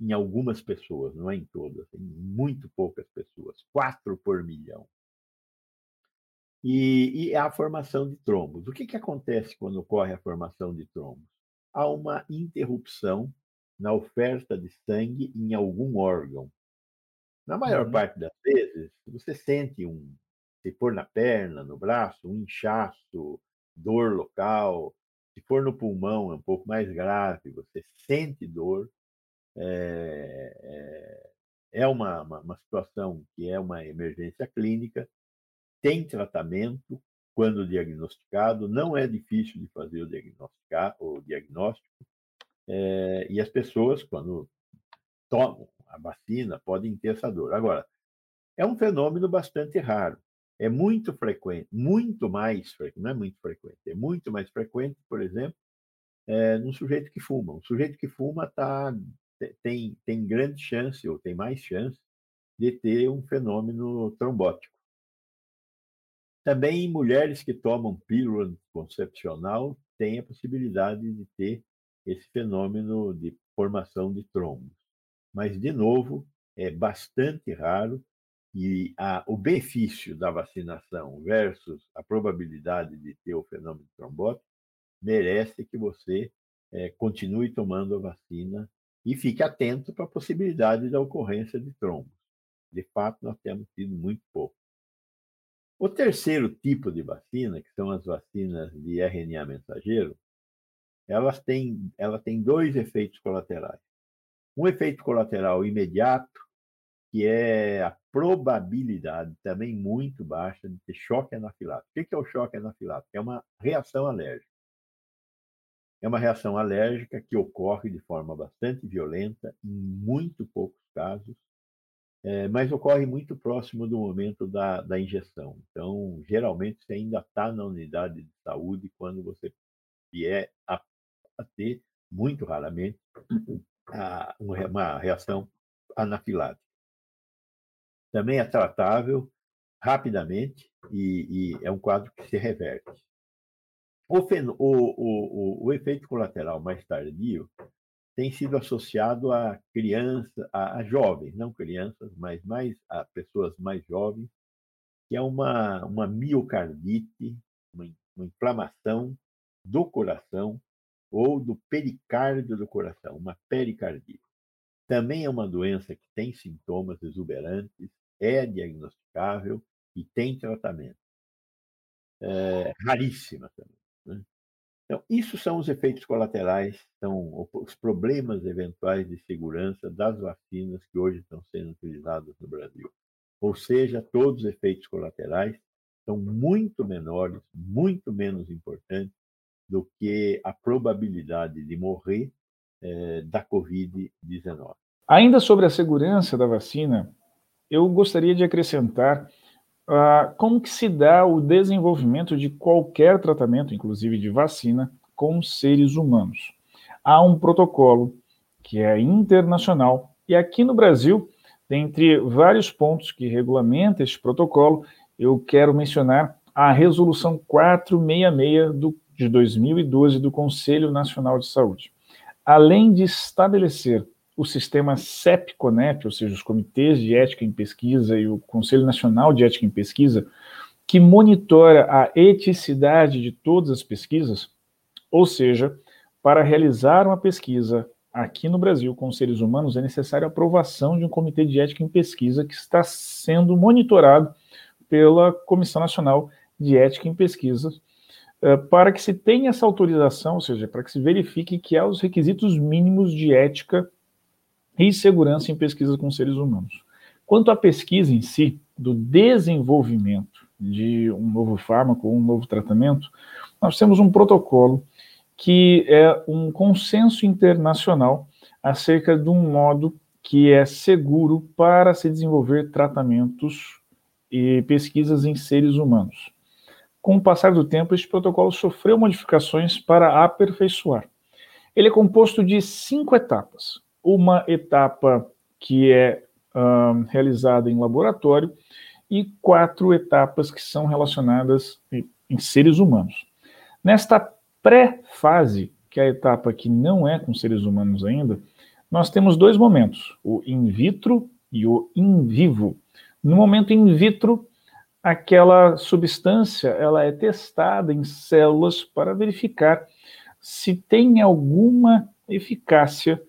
em algumas pessoas, não é em todas, em muito poucas pessoas, quatro por milhão. E, e a formação de trombos. O que, que acontece quando ocorre a formação de trombos? Há uma interrupção na oferta de sangue em algum órgão. Na maior uhum. parte das vezes, você sente um, se for na perna, no braço, um inchaço, dor local. Se for no pulmão, é um pouco mais grave, você sente dor, é, é, é uma, uma, uma situação que é uma emergência clínica, tem tratamento quando diagnosticado, não é difícil de fazer o, diagnosticar, o diagnóstico, é, e as pessoas, quando tomam a vacina, podem ter essa dor. Agora, é um fenômeno bastante raro. É muito frequente, muito mais frequente, não é muito frequente, é muito mais frequente, por exemplo, é, num sujeito que fuma. Um sujeito que fuma está tem, tem grande chance, ou tem mais chance, de ter um fenômeno trombótico. Também mulheres que tomam pílula concepcional têm a possibilidade de ter esse fenômeno de formação de trombos. Mas, de novo, é bastante raro e a, o benefício da vacinação versus a probabilidade de ter o fenômeno trombótico merece que você é, continue tomando a vacina e fique atento para a possibilidade da ocorrência de trombos. De fato, nós temos tido muito pouco. O terceiro tipo de vacina, que são as vacinas de RNA mensageiro, elas têm, ela tem dois efeitos colaterais. Um efeito colateral imediato, que é a probabilidade também muito baixa de ter choque anafilático. O que é o choque anafilático? É uma reação alérgica. É uma reação alérgica que ocorre de forma bastante violenta, em muito poucos casos, é, mas ocorre muito próximo do momento da, da injeção. Então, geralmente, você ainda está na unidade de saúde quando você vier a, a ter, muito raramente, a, uma reação anafilática. Também é tratável rapidamente e, e é um quadro que se reverte. O, o, o, o, efeito colateral mais tardio tem sido associado a crianças, a, a, jovens, não crianças, mas mais a pessoas mais jovens, que é uma, uma miocardite, uma, uma inflamação do coração ou do pericárdio do coração, uma pericardite. Também é uma doença que tem sintomas exuberantes, é diagnosticável e tem tratamento. É, raríssima também. Então, isso são os efeitos colaterais, são os problemas eventuais de segurança das vacinas que hoje estão sendo utilizadas no Brasil. Ou seja, todos os efeitos colaterais são muito menores, muito menos importantes do que a probabilidade de morrer eh, da Covid-19. Ainda sobre a segurança da vacina, eu gostaria de acrescentar uh, como que se dá o desenvolvimento de qualquer tratamento, inclusive de vacina, com seres humanos. Há um protocolo que é internacional e aqui no Brasil, dentre vários pontos que regulamenta este protocolo, eu quero mencionar a Resolução 466 do, de 2012 do Conselho Nacional de Saúde. Além de estabelecer o sistema CEP-CONEP, ou seja, os comitês de ética em pesquisa e o Conselho Nacional de Ética em Pesquisa, que monitora a eticidade de todas as pesquisas, ou seja, para realizar uma pesquisa aqui no Brasil com seres humanos é necessária a aprovação de um comitê de ética em pesquisa que está sendo monitorado pela Comissão Nacional de Ética em Pesquisa, eh, para que se tenha essa autorização, ou seja, para que se verifique que há os requisitos mínimos de ética e segurança em pesquisa com seres humanos. Quanto à pesquisa em si, do desenvolvimento de um novo fármaco ou um novo tratamento, nós temos um protocolo que é um consenso internacional acerca de um modo que é seguro para se desenvolver tratamentos e pesquisas em seres humanos. Com o passar do tempo, este protocolo sofreu modificações para aperfeiçoar. Ele é composto de cinco etapas uma etapa que é um, realizada em laboratório e quatro etapas que são relacionadas em seres humanos. Nesta pré-fase, que é a etapa que não é com seres humanos ainda, nós temos dois momentos, o in vitro e o in vivo. No momento in vitro, aquela substância ela é testada em células para verificar se tem alguma eficácia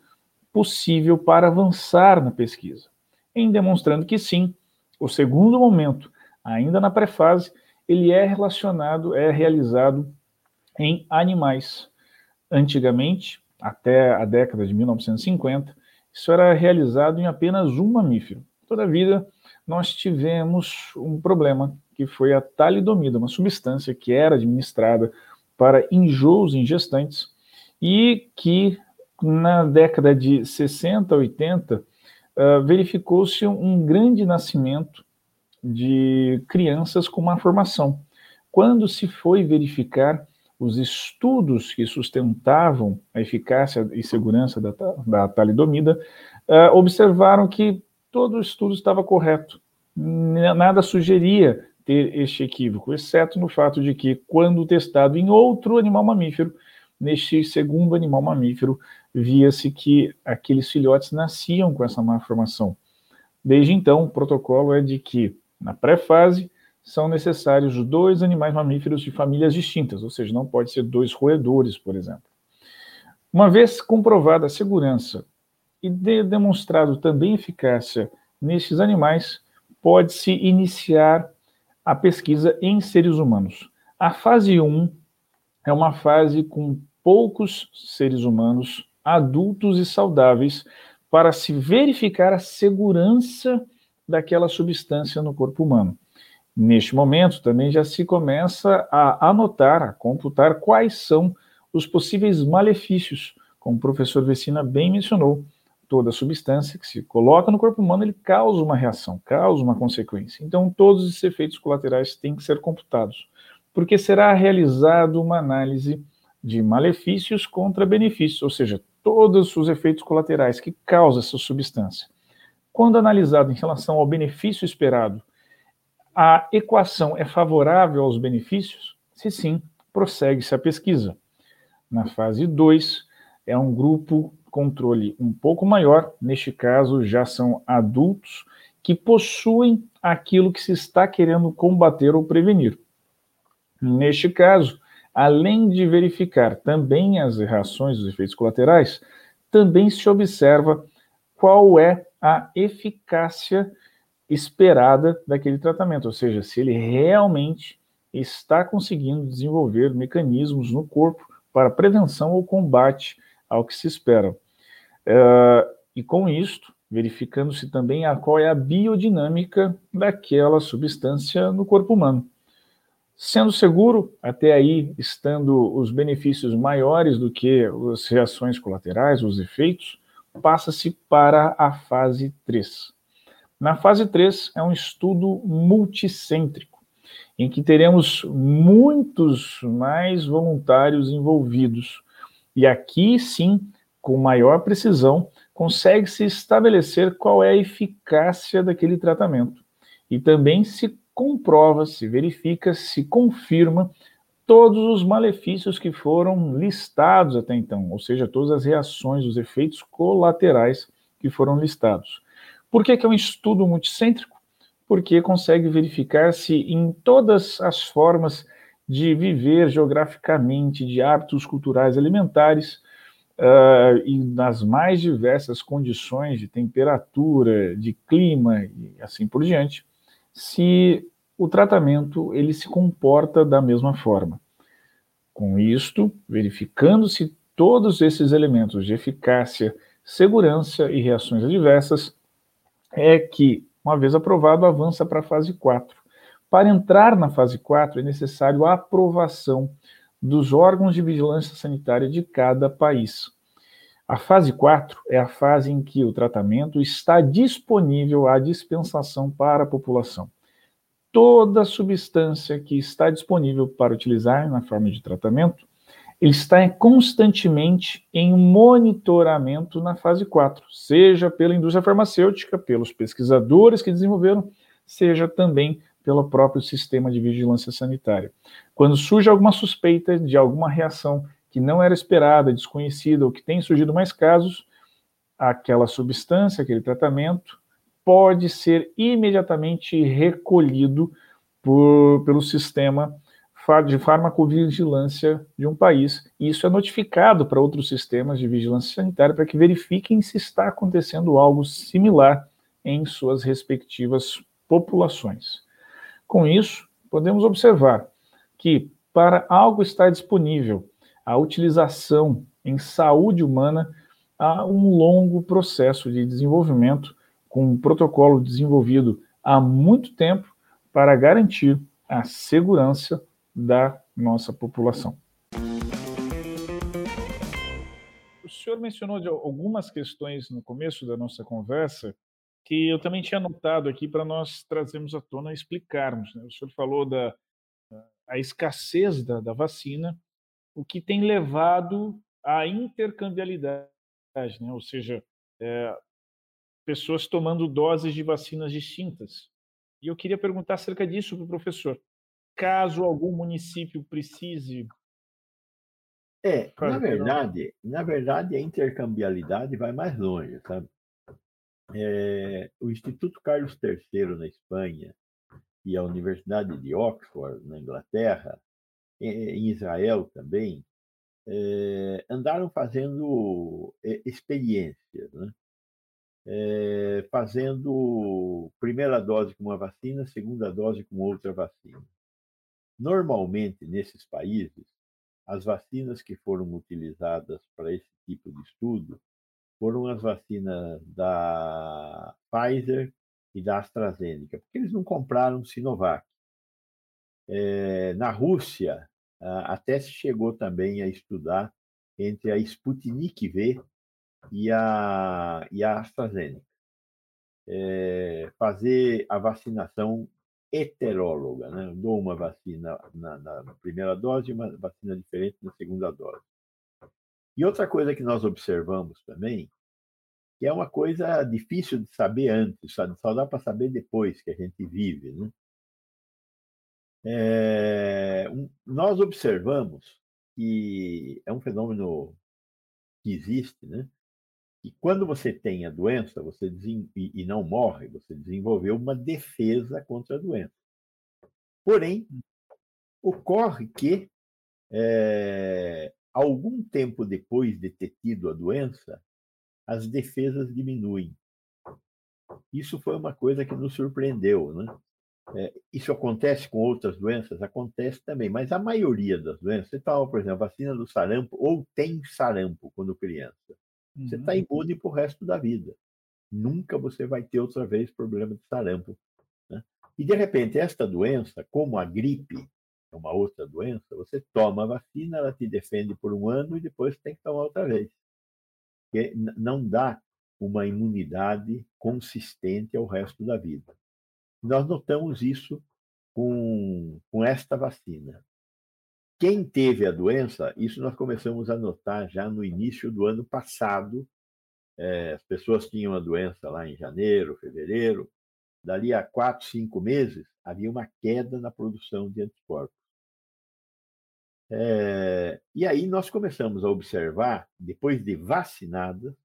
possível para avançar na pesquisa, em demonstrando que sim, o segundo momento, ainda na pré-fase, ele é relacionado, é realizado em animais. Antigamente, até a década de 1950, isso era realizado em apenas um mamífero. Todavia, nós tivemos um problema, que foi a talidomida, uma substância que era administrada para enjoos em gestantes e que na década de 60, 80, uh, verificou-se um grande nascimento de crianças com má formação. Quando se foi verificar os estudos que sustentavam a eficácia e segurança da, da talidomida, uh, observaram que todo o estudo estava correto. Nada sugeria ter este equívoco, exceto no fato de que, quando testado em outro animal mamífero, neste segundo animal mamífero, via-se que aqueles filhotes nasciam com essa malformação. Desde então, o protocolo é de que, na pré-fase, são necessários dois animais mamíferos de famílias distintas, ou seja, não pode ser dois roedores, por exemplo. Uma vez comprovada a segurança e de demonstrado também eficácia nestes animais, pode-se iniciar a pesquisa em seres humanos. A fase 1 é uma fase com poucos seres humanos adultos e saudáveis para se verificar a segurança daquela substância no corpo humano. Neste momento, também já se começa a anotar, a computar quais são os possíveis malefícios, como o professor Vecina bem mencionou. Toda substância que se coloca no corpo humano, ele causa uma reação, causa uma consequência. Então, todos esses efeitos colaterais têm que ser computados, porque será realizada uma análise de malefícios contra benefícios, ou seja, todos os efeitos colaterais que causa essa substância. Quando analisado em relação ao benefício esperado, a equação é favorável aos benefícios? Se sim, prossegue-se a pesquisa. Na fase 2, é um grupo controle um pouco maior, neste caso já são adultos que possuem aquilo que se está querendo combater ou prevenir. Neste caso, além de verificar também as reações dos efeitos colaterais, também se observa qual é a eficácia esperada daquele tratamento, ou seja, se ele realmente está conseguindo desenvolver mecanismos no corpo para prevenção ou combate ao que se espera. Uh, e com isto, verificando-se também a, qual é a biodinâmica daquela substância no corpo humano. Sendo seguro, até aí estando os benefícios maiores do que as reações colaterais, os efeitos, passa-se para a fase 3. Na fase 3 é um estudo multicêntrico, em que teremos muitos mais voluntários envolvidos. E aqui sim, com maior precisão, consegue-se estabelecer qual é a eficácia daquele tratamento. E também se comprova, se verifica, se confirma todos os malefícios que foram listados até então, ou seja, todas as reações, os efeitos colaterais que foram listados. Por que, que é um estudo multicêntrico? Porque consegue verificar-se em todas as formas de viver geograficamente, de hábitos culturais alimentares, uh, e nas mais diversas condições de temperatura, de clima e assim por diante, se o tratamento ele se comporta da mesma forma. Com isto, verificando-se todos esses elementos de eficácia, segurança e reações adversas, é que, uma vez aprovado, avança para a fase 4. Para entrar na fase 4 é necessário a aprovação dos órgãos de vigilância sanitária de cada país. A fase 4 é a fase em que o tratamento está disponível à dispensação para a população. Toda substância que está disponível para utilizar na forma de tratamento está constantemente em monitoramento na fase 4, seja pela indústria farmacêutica, pelos pesquisadores que desenvolveram, seja também pelo próprio sistema de vigilância sanitária. Quando surge alguma suspeita de alguma reação que não era esperada, desconhecida, ou que tem surgido mais casos, aquela substância, aquele tratamento, pode ser imediatamente recolhido por, pelo sistema de farmacovigilância de um país. E isso é notificado para outros sistemas de vigilância sanitária para que verifiquem se está acontecendo algo similar em suas respectivas populações. Com isso, podemos observar que para algo estar disponível, a utilização em saúde humana há um longo processo de desenvolvimento com um protocolo desenvolvido há muito tempo para garantir a segurança da nossa população. O senhor mencionou algumas questões no começo da nossa conversa que eu também tinha anotado aqui para nós trazermos à tona e explicarmos. Né? O senhor falou da a escassez da, da vacina, o que tem levado à intercambialidade, né? ou seja, é, pessoas tomando doses de vacinas distintas. E eu queria perguntar acerca disso para o professor. Caso algum município precise. É, na verdade, na verdade, a intercambialidade vai mais longe, sabe? É, o Instituto Carlos III, na Espanha, e a Universidade de Oxford, na Inglaterra, em Israel também, é, andaram fazendo é, experiências, né? é, fazendo primeira dose com uma vacina, segunda dose com outra vacina. Normalmente, nesses países, as vacinas que foram utilizadas para esse tipo de estudo foram as vacinas da Pfizer e da AstraZeneca, porque eles não compraram Sinovac. É, na Rússia, até se chegou também a estudar entre a Sputnik V e a, e a AstraZeneca. É, fazer a vacinação heteróloga, né? Dou uma vacina na, na, primeira dose e uma vacina diferente na segunda dose. E outra coisa que nós observamos também, que é uma coisa difícil de saber antes, só dá para saber depois que a gente vive, né? É, um, nós observamos que é um fenômeno que existe, né? Que quando você tem a doença, você e, e não morre, você desenvolveu uma defesa contra a doença. Porém, ocorre que é, algum tempo depois de ter tido a doença, as defesas diminuem. Isso foi uma coisa que nos surpreendeu, né? É, isso acontece com outras doenças? Acontece também, mas a maioria das doenças, você toma, por exemplo, vacina do sarampo ou tem sarampo quando criança, você está uhum. imune para o resto da vida. Nunca você vai ter outra vez problema de sarampo. Né? E, de repente, esta doença, como a gripe, é uma outra doença, você toma a vacina, ela te defende por um ano e depois tem que tomar outra vez. Porque não dá uma imunidade consistente ao resto da vida. Nós notamos isso com, com esta vacina. Quem teve a doença, isso nós começamos a notar já no início do ano passado. É, as pessoas tinham a doença lá em janeiro, fevereiro. Dali a quatro, cinco meses, havia uma queda na produção de anticorpos. É, e aí nós começamos a observar, depois de vacinadas,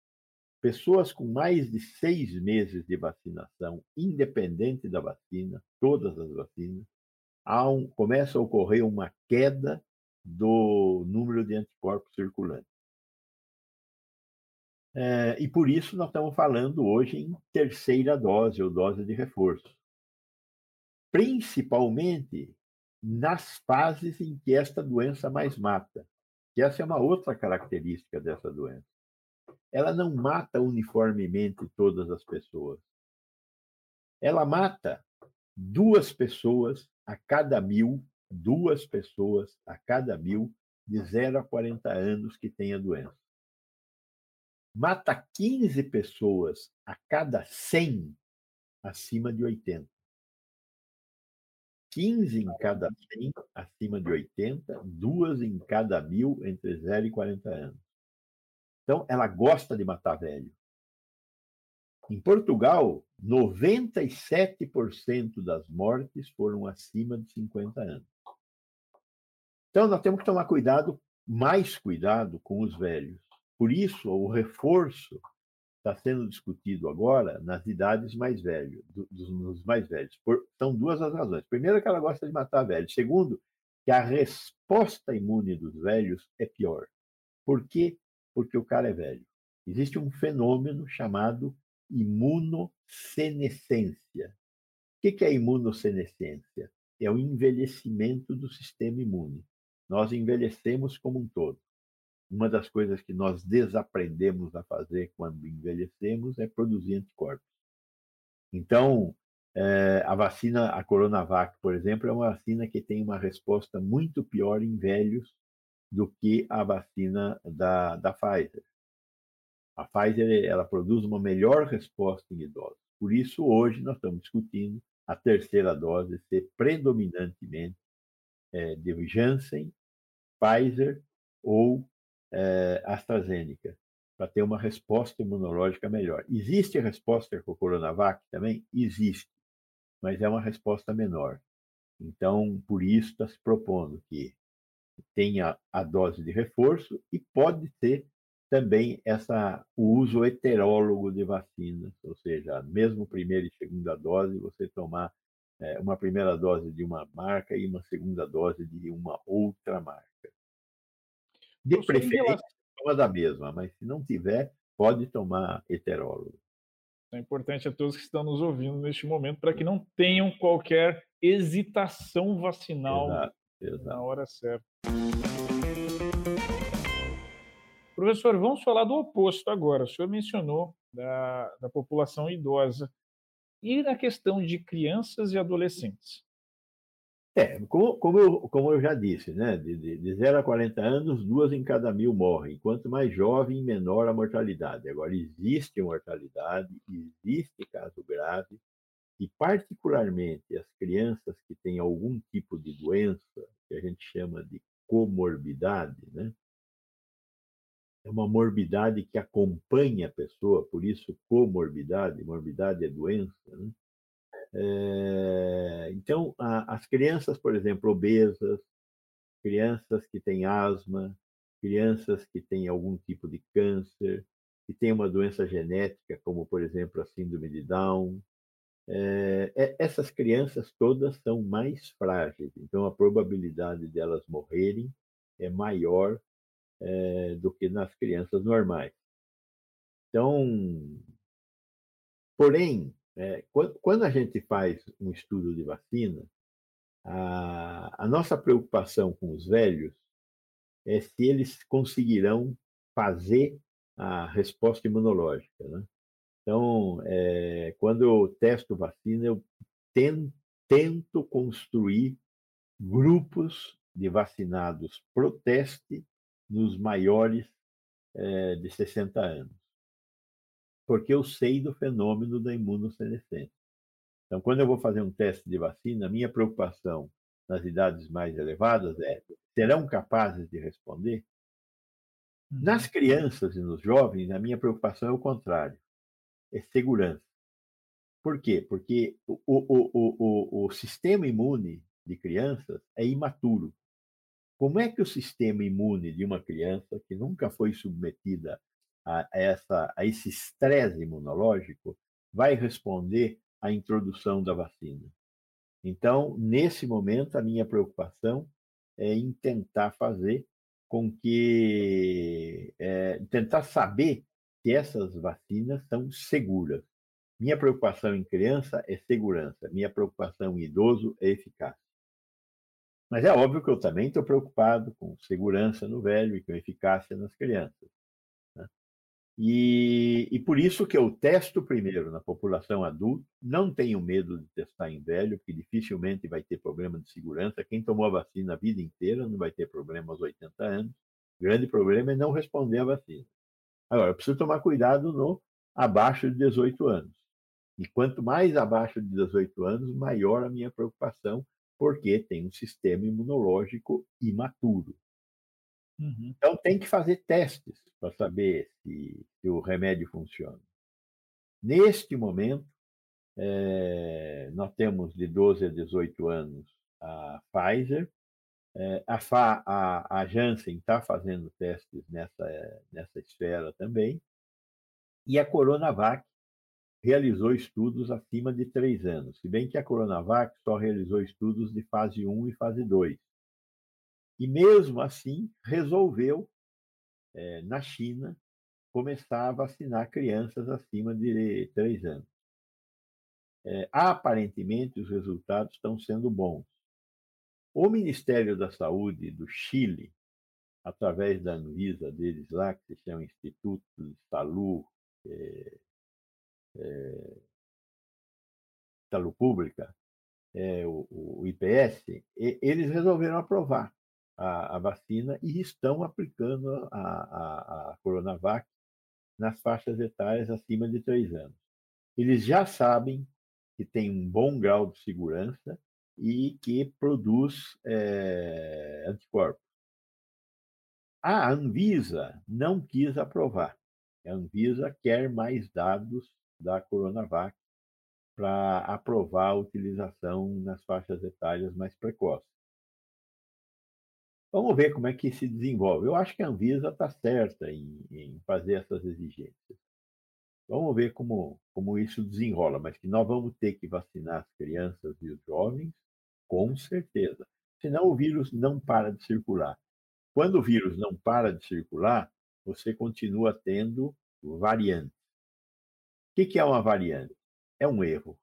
pessoas com mais de seis meses de vacinação, independente da vacina, todas as vacinas, um, começa a ocorrer uma queda do número de anticorpos circulantes. É, e por isso nós estamos falando hoje em terceira dose ou dose de reforço. Principalmente nas fases em que esta doença mais mata, que essa é uma outra característica dessa doença. Ela não mata uniformemente todas as pessoas. Ela mata duas pessoas a cada mil, duas pessoas a cada mil de 0 a 40 anos que têm a doença. Mata 15 pessoas a cada 100 acima de 80. 15 em cada 100 acima de 80, duas em cada mil entre 0 e 40 anos. Então, ela gosta de matar velho. Em Portugal, 97% das mortes foram acima de 50 anos. Então, nós temos que tomar cuidado, mais cuidado com os velhos. Por isso, o reforço está sendo discutido agora nas idades mais velhas, dos, mais velhos. Por, são duas as razões. Primeiro, que ela gosta de matar velhos. Segundo, que a resposta imune dos velhos é pior. Por quê? Porque o cara é velho. Existe um fenômeno chamado imunossenescência. O que é imunossenescência? É o envelhecimento do sistema imune. Nós envelhecemos como um todo. Uma das coisas que nós desaprendemos a fazer quando envelhecemos é produzir anticorpos. Então, é, a vacina, a Coronavac, por exemplo, é uma vacina que tem uma resposta muito pior em velhos do que a vacina da, da Pfizer. A Pfizer ela produz uma melhor resposta em idosos. Por isso, hoje, nós estamos discutindo a terceira dose ser predominantemente é, de Janssen, Pfizer ou é, AstraZeneca, para ter uma resposta imunológica melhor. Existe a resposta com o Coronavac também? Existe, mas é uma resposta menor. Então, por isso está se propondo que tenha a dose de reforço e pode ter também essa, o uso heterólogo de vacinas, ou seja, mesmo primeira e segunda dose, você tomar é, uma primeira dose de uma marca e uma segunda dose de uma outra marca. De preferência, toma da mesma, mas se não tiver, pode tomar heterólogo. É importante a todos que estão nos ouvindo neste momento para que não tenham qualquer hesitação vacinal exato, exato. na hora certa. Professor, vamos falar do oposto agora. O senhor mencionou da, da população idosa. E na questão de crianças e adolescentes? É, como, como, eu, como eu já disse, né? De, de, de 0 a 40 anos, duas em cada mil morrem. Quanto mais jovem, menor a mortalidade. Agora, existe mortalidade, existe caso grave, e particularmente as crianças que têm algum tipo de doença, que a gente chama de comorbidade, né? é uma morbidade que acompanha a pessoa, por isso comorbidade, morbidade é doença. Né? É, então, a, as crianças, por exemplo, obesas, crianças que têm asma, crianças que têm algum tipo de câncer, que têm uma doença genética, como, por exemplo, a síndrome de Down, é, essas crianças todas são mais frágeis, então a probabilidade delas morrerem é maior é, do que nas crianças normais. Então, porém, é, quando, quando a gente faz um estudo de vacina, a, a nossa preocupação com os velhos é se eles conseguirão fazer a resposta imunológica. Né? Então, é, quando eu testo vacina, eu tento, tento construir grupos de vacinados pro teste nos maiores é, de 60 anos. Porque eu sei do fenômeno da imunossenescência. Então, quando eu vou fazer um teste de vacina, a minha preocupação nas idades mais elevadas é: serão capazes de responder? Nas uhum. crianças e nos jovens, a minha preocupação é o contrário: é segurança. Por quê? Porque o, o, o, o, sistema imune de crianças é imaturo. Como é que o sistema imune de uma criança que nunca foi submetida a, essa, a esse estresse imunológico vai responder à introdução da vacina? Então, nesse momento, a minha preocupação é em tentar fazer com que. É, tentar saber se essas vacinas são seguras. Minha preocupação em criança é segurança, minha preocupação em idoso é eficácia. Mas é óbvio que eu também estou preocupado com segurança no velho e com eficácia nas crianças. Né? E, e por isso que eu testo primeiro na população adulta, não tenho medo de testar em velho, porque dificilmente vai ter problema de segurança. Quem tomou a vacina a vida inteira não vai ter problema aos 80 anos. O grande problema é não responder à vacina. Agora, preciso tomar cuidado no abaixo de 18 anos. E quanto mais abaixo de 18 anos, maior a minha preocupação, porque tem um sistema imunológico imaturo. Uhum. Então, tem que fazer testes para saber se, se, o remédio funciona. Neste momento, é, nós temos de 12 a 18 anos a Pfizer, a, Fa, a, a Janssen está fazendo testes nessa, nessa esfera também, e a Coronavac realizou estudos acima de três anos, se bem que a Coronavac só realizou estudos de fase 1 e fase 2. E mesmo assim, resolveu, é, na China, começar a vacinar crianças acima de três anos. É, aparentemente, os resultados estão sendo bons. O Ministério da Saúde do Chile, através da Anvisa deles lá, que se chama Instituto de Saúde é, é, Pública, é, o, o, IPS, e, eles resolveram aprovar a, a, vacina e estão aplicando a, a, a Coronavac nas faixas etárias acima de três anos. Eles já sabem que tem um bom grau de segurança e que produz é, anticorpos. A Anvisa não quis aprovar. A Anvisa quer mais dados da Coronavac para aprovar a utilização nas faixas etárias mais precoces. Vamos ver como é que se desenvolve. Eu acho que a Anvisa está certa em, em, fazer essas exigências. Vamos ver como, como isso desenrola, mas que nós vamos ter que vacinar as crianças e os jovens, com certeza. Senão o vírus não para de circular. Quando o vírus não para de circular, você continua tendo variantes. O que é uma variante? É um erro.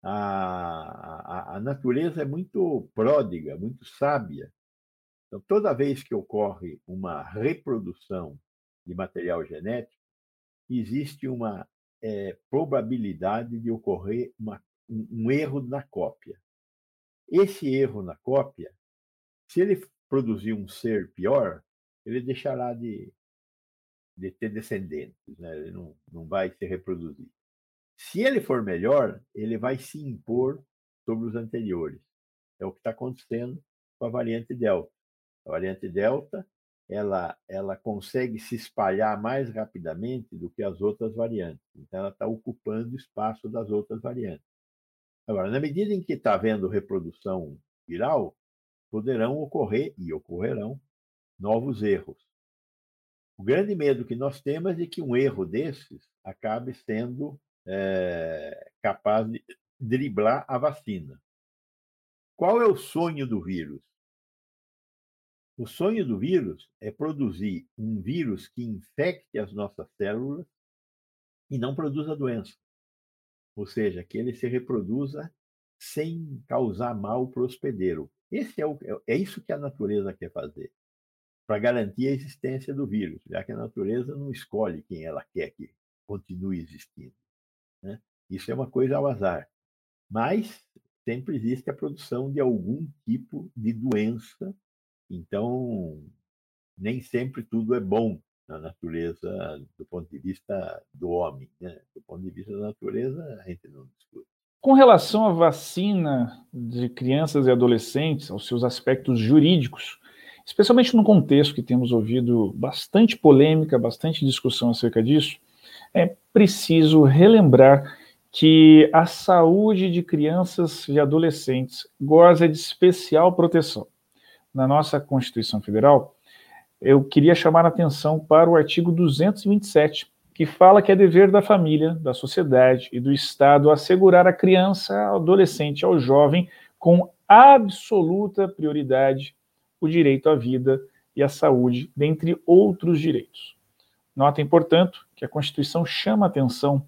A, a, a natureza é muito pródiga, muito sábia. Então, toda vez que ocorre uma reprodução de material genético, existe uma é, probabilidade de ocorrer uma, um, um erro na cópia. Esse erro na cópia, se ele produzir um ser pior, ele deixará de, de ter descendentes, né? ele não, não vai se reproduzir. Se ele for melhor, ele vai se impor sobre os anteriores. É o que está acontecendo com a variante Delta. A variante Delta ela, ela consegue se espalhar mais rapidamente do que as outras variantes. Então, ela está ocupando espaço das outras variantes. Agora, na medida em que está havendo reprodução viral, poderão ocorrer, e ocorrerão, novos erros. O grande medo que nós temos é que um erro desses acabe sendo é, capaz de driblar a vacina. Qual é o sonho do vírus? O sonho do vírus é produzir um vírus que infecte as nossas células e não produza doença. Ou seja, que ele se reproduza sem causar mal para o hospedeiro. Esse é, o, é, é isso que a natureza quer fazer, para garantir a existência do vírus, já que a natureza não escolhe quem ela quer que continue existindo. Né? Isso é uma coisa ao azar. Mas sempre existe a produção de algum tipo de doença, então nem sempre tudo é bom na natureza do ponto de vista do homem. Né? Do ponto de vista da natureza, a gente não discute. Com relação à vacina de crianças e adolescentes, aos seus aspectos jurídicos, especialmente no contexto que temos ouvido bastante polêmica, bastante discussão acerca disso, é preciso relembrar que a saúde de crianças e adolescentes goza de especial proteção. Na nossa Constituição Federal, eu queria chamar a atenção para o artigo 227, que fala que é dever da família, da sociedade e do Estado assegurar a criança, ao adolescente, ao jovem, com absoluta prioridade, o direito à vida e à saúde, dentre outros direitos. Notem, portanto, que a Constituição chama atenção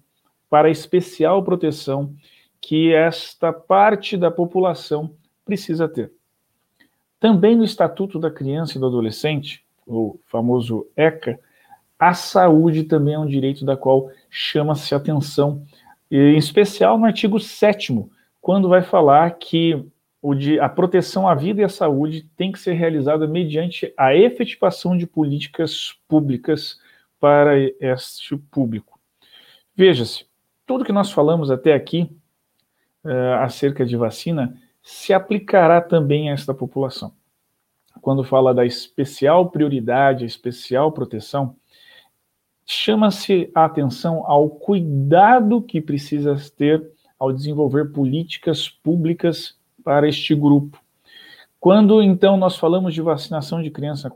para a especial proteção que esta parte da população precisa ter. Também no Estatuto da Criança e do Adolescente, o famoso ECA, a saúde também é um direito da qual chama-se atenção, em especial no artigo 7 quando vai falar que de, a proteção à vida e à saúde tem que ser realizada mediante a efetivação de políticas públicas para este público. Veja-se, tudo que nós falamos até aqui uh, acerca de vacina se aplicará também a esta população. Quando fala da especial prioridade, especial proteção, chama-se a atenção ao cuidado que precisa ter ao desenvolver políticas públicas para este grupo. Quando então nós falamos de vacinação de crianças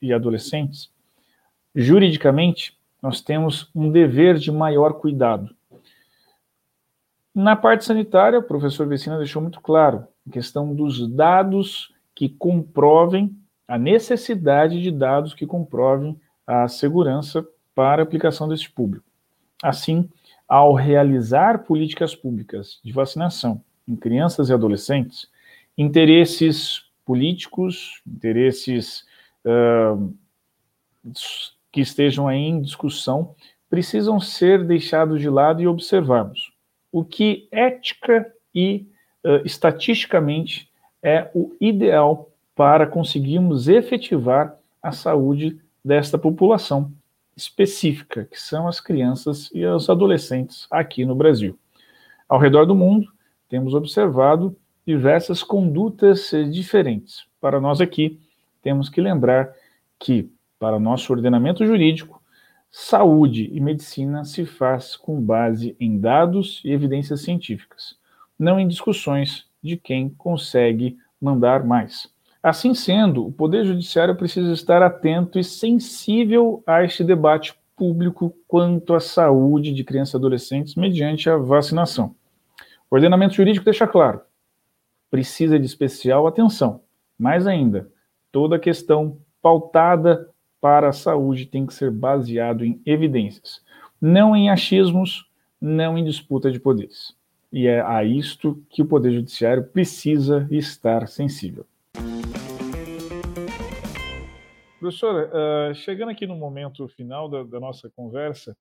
e adolescentes, juridicamente nós temos um dever de maior cuidado. Na parte sanitária, o professor Vecina deixou muito claro a questão dos dados que comprovem a necessidade de dados que comprovem a segurança para a aplicação deste público. Assim, ao realizar políticas públicas de vacinação em crianças e adolescentes, interesses políticos, interesses uh, que estejam em discussão, precisam ser deixados de lado e observarmos o que ética e uh, estatisticamente é o ideal para conseguirmos efetivar a saúde desta população específica, que são as crianças e os adolescentes aqui no Brasil. Ao redor do mundo, temos observado diversas condutas diferentes. Para nós aqui, temos que lembrar que, para nosso ordenamento jurídico, saúde e medicina se faz com base em dados e evidências científicas, não em discussões de quem consegue mandar mais. Assim sendo, o Poder Judiciário precisa estar atento e sensível a este debate público quanto à saúde de crianças e adolescentes mediante a vacinação. O ordenamento jurídico deixa claro, precisa de especial atenção. Mais ainda, toda questão pautada para a saúde tem que ser baseado em evidências, não em achismos, não em disputa de poderes. E é a isto que o Poder Judiciário precisa estar sensível. Professora, uh, chegando aqui no momento final da, da, nossa conversa,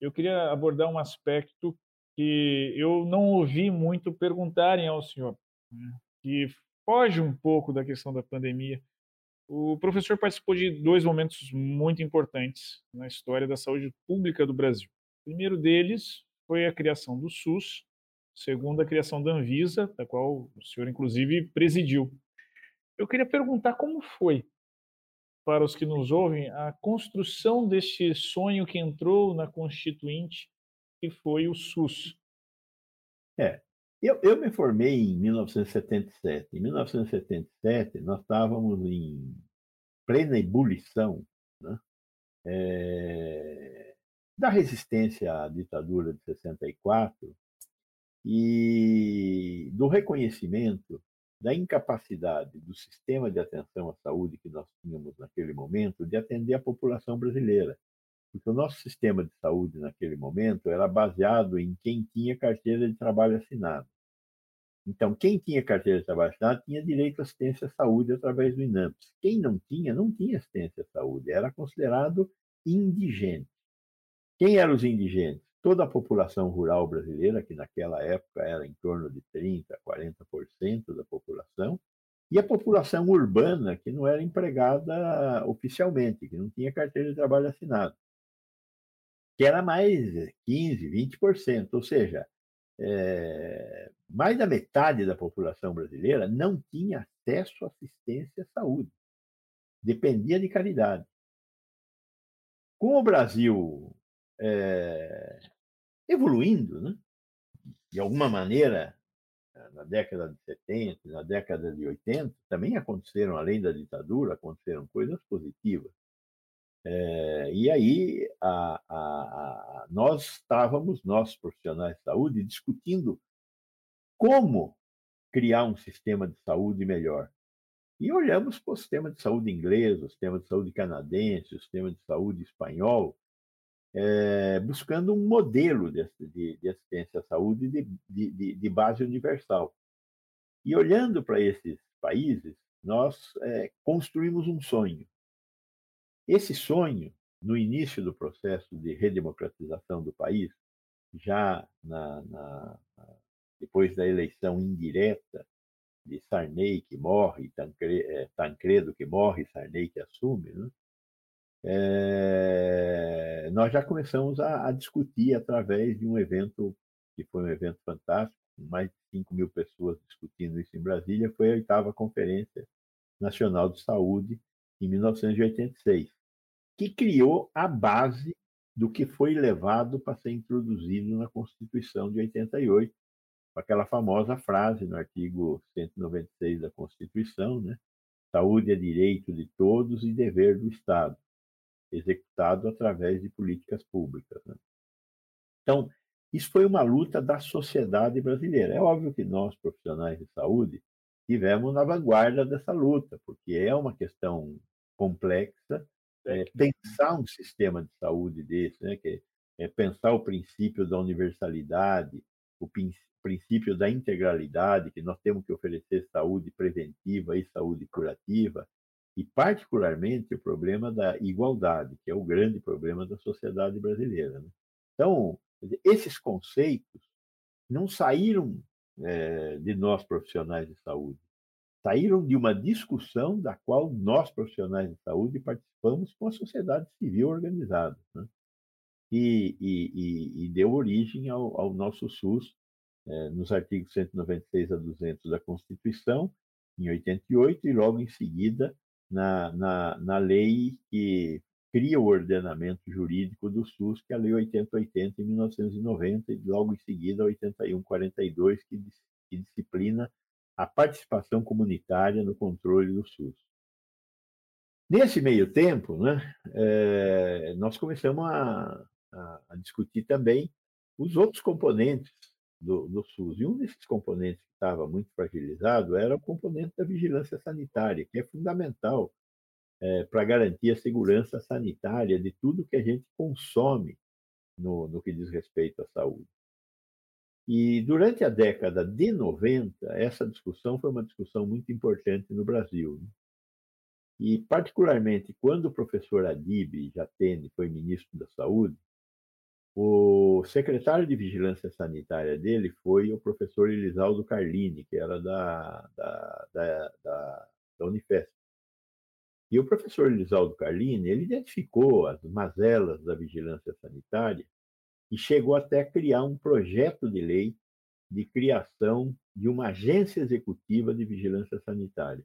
eu queria abordar um aspecto que eu não ouvi muito perguntarem ao senhor, né, que foge um pouco da questão da pandemia. O professor participou de dois momentos muito importantes na história da saúde pública do Brasil. O primeiro deles foi a criação do SUS, segundo a criação da Anvisa, da qual o senhor inclusive presidiu. Eu queria perguntar como foi para os que nos ouvem a construção deste sonho que entrou na Constituinte, que foi o SUS. É, eu, eu me formei em 1977. Em 1977, nós estávamos em plena ebulição né? é, da resistência à ditadura de 64 e do reconhecimento da incapacidade do sistema de atenção à saúde que nós tínhamos naquele momento de atender a população brasileira. porque o nosso sistema de saúde naquele momento era baseado em quem tinha carteira de trabalho assinado. Então, quem tinha carteira de trabalho assinado tinha direito à assistência à saúde através do INAMPS. Quem não tinha, não tinha assistência à saúde, era considerado indigente. Quem eram os indigentes? Toda a população rural brasileira, que naquela época era em torno de 30%, 40% da população, e a população urbana, que não era empregada oficialmente, que não tinha carteira de trabalho assinado, que era mais 15%, 20%, ou seja, é, mais da metade da população brasileira não tinha acesso à assistência à saúde, dependia de caridade. Com o Brasil é, evoluindo, né? de alguma maneira, na década de 70, na década de 80, também aconteceram, além da ditadura, aconteceram coisas positivas. É, e aí a, a, a, nós estávamos, nós profissionais de saúde, discutindo como criar um sistema de saúde melhor. E olhamos para o sistema de saúde inglês, o sistema de saúde canadense, o sistema de saúde espanhol, é, buscando um modelo de, de, de assistência à saúde de, de, base universal. E olhando para esses países, nós é, construímos um sonho. Esse sonho, no início do processo de redemocratização do país, já na, na, depois da eleição indireta de Sarney, que morre, Tancredo, Tancredo que morre, Sarney que assume, né? É, nós já começamos a, a, discutir através de um evento que foi um evento fantástico, mais de 5 mil pessoas discutindo isso em Brasília, foi a oitava Conferência Nacional de Saúde, em 1986, que criou a base do que foi levado para ser introduzido na Constituição de 88, com aquela famosa frase no artigo 196 da Constituição, né? Saúde é direito de todos e dever do Estado executado através de políticas públicas. Né? Então, isso foi uma luta da sociedade brasileira. É óbvio que nós, profissionais de saúde, tivemos na vanguarda dessa luta, porque é uma questão complexa. É, pensar um sistema de saúde desse, né, que é pensar o princípio da universalidade, o princípio da integralidade, que nós temos que oferecer saúde preventiva e saúde curativa, e, particularmente, o problema da igualdade, que é o grande problema da sociedade brasileira. Né? Então, esses conceitos não saíram é, de nós profissionais de saúde, saíram de uma discussão da qual nós profissionais de saúde participamos com a sociedade civil organizada. Né? E, e, e, deu origem ao, ao nosso SUS é, nos artigos 196 a 200 da Constituição, em 88, e logo em seguida na, na, na lei que cria o ordenamento jurídico do SUS, que é a Lei 8080 em 1990, e logo em seguida a 8142, que, que disciplina a participação comunitária no controle do SUS. Nesse meio tempo, né, é, nós começamos a, a, a, discutir também os outros componentes do, do SUS. E um desses componentes que estava muito fragilizado era o componente da vigilância sanitária, que é fundamental é, para garantir a segurança sanitária de tudo que a gente consome no, no que diz respeito à saúde. E durante a década de 90, essa discussão foi uma discussão muito importante no Brasil. Né? E, particularmente, quando o professor Adib Jatene foi ministro da Saúde, o secretário de Vigilância Sanitária dele foi o professor Elisaldo Carlini, que era da, da, da, da, da Unifesp. E o professor Elisaldo Carlini, ele identificou as mazelas da vigilância sanitária e chegou até a criar um projeto de lei de criação de uma agência executiva de vigilância sanitária.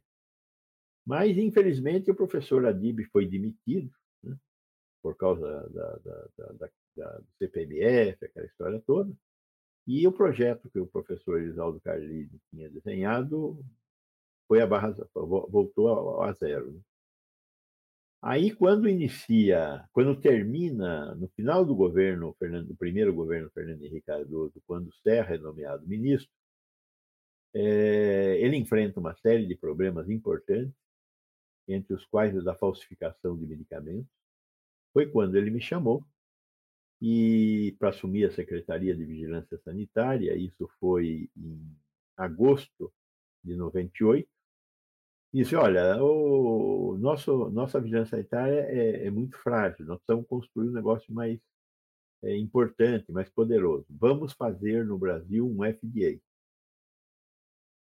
Mas, infelizmente, o professor Adib foi demitido por causa da, da, da, da, do CPMF, aquela história toda. E o projeto que o professor Elisaldo Carlini tinha desenhado foi a barra, voltou a, zero. Né? Aí, quando inicia, quando termina, no final do governo, Fernando, do primeiro governo Fernando Henrique Cardoso, quando Serra é nomeado ministro, é, ele enfrenta uma série de problemas importantes, entre os quais o da falsificação de medicamentos, Foi quando ele me chamou e para assumir a Secretaria de Vigilância Sanitária, isso foi em agosto de 98, disse, olha, o nosso, nossa vigilância sanitária é, é muito frágil, nós precisamos construir um negócio mais é, importante, mais poderoso. Vamos fazer no Brasil um FDA.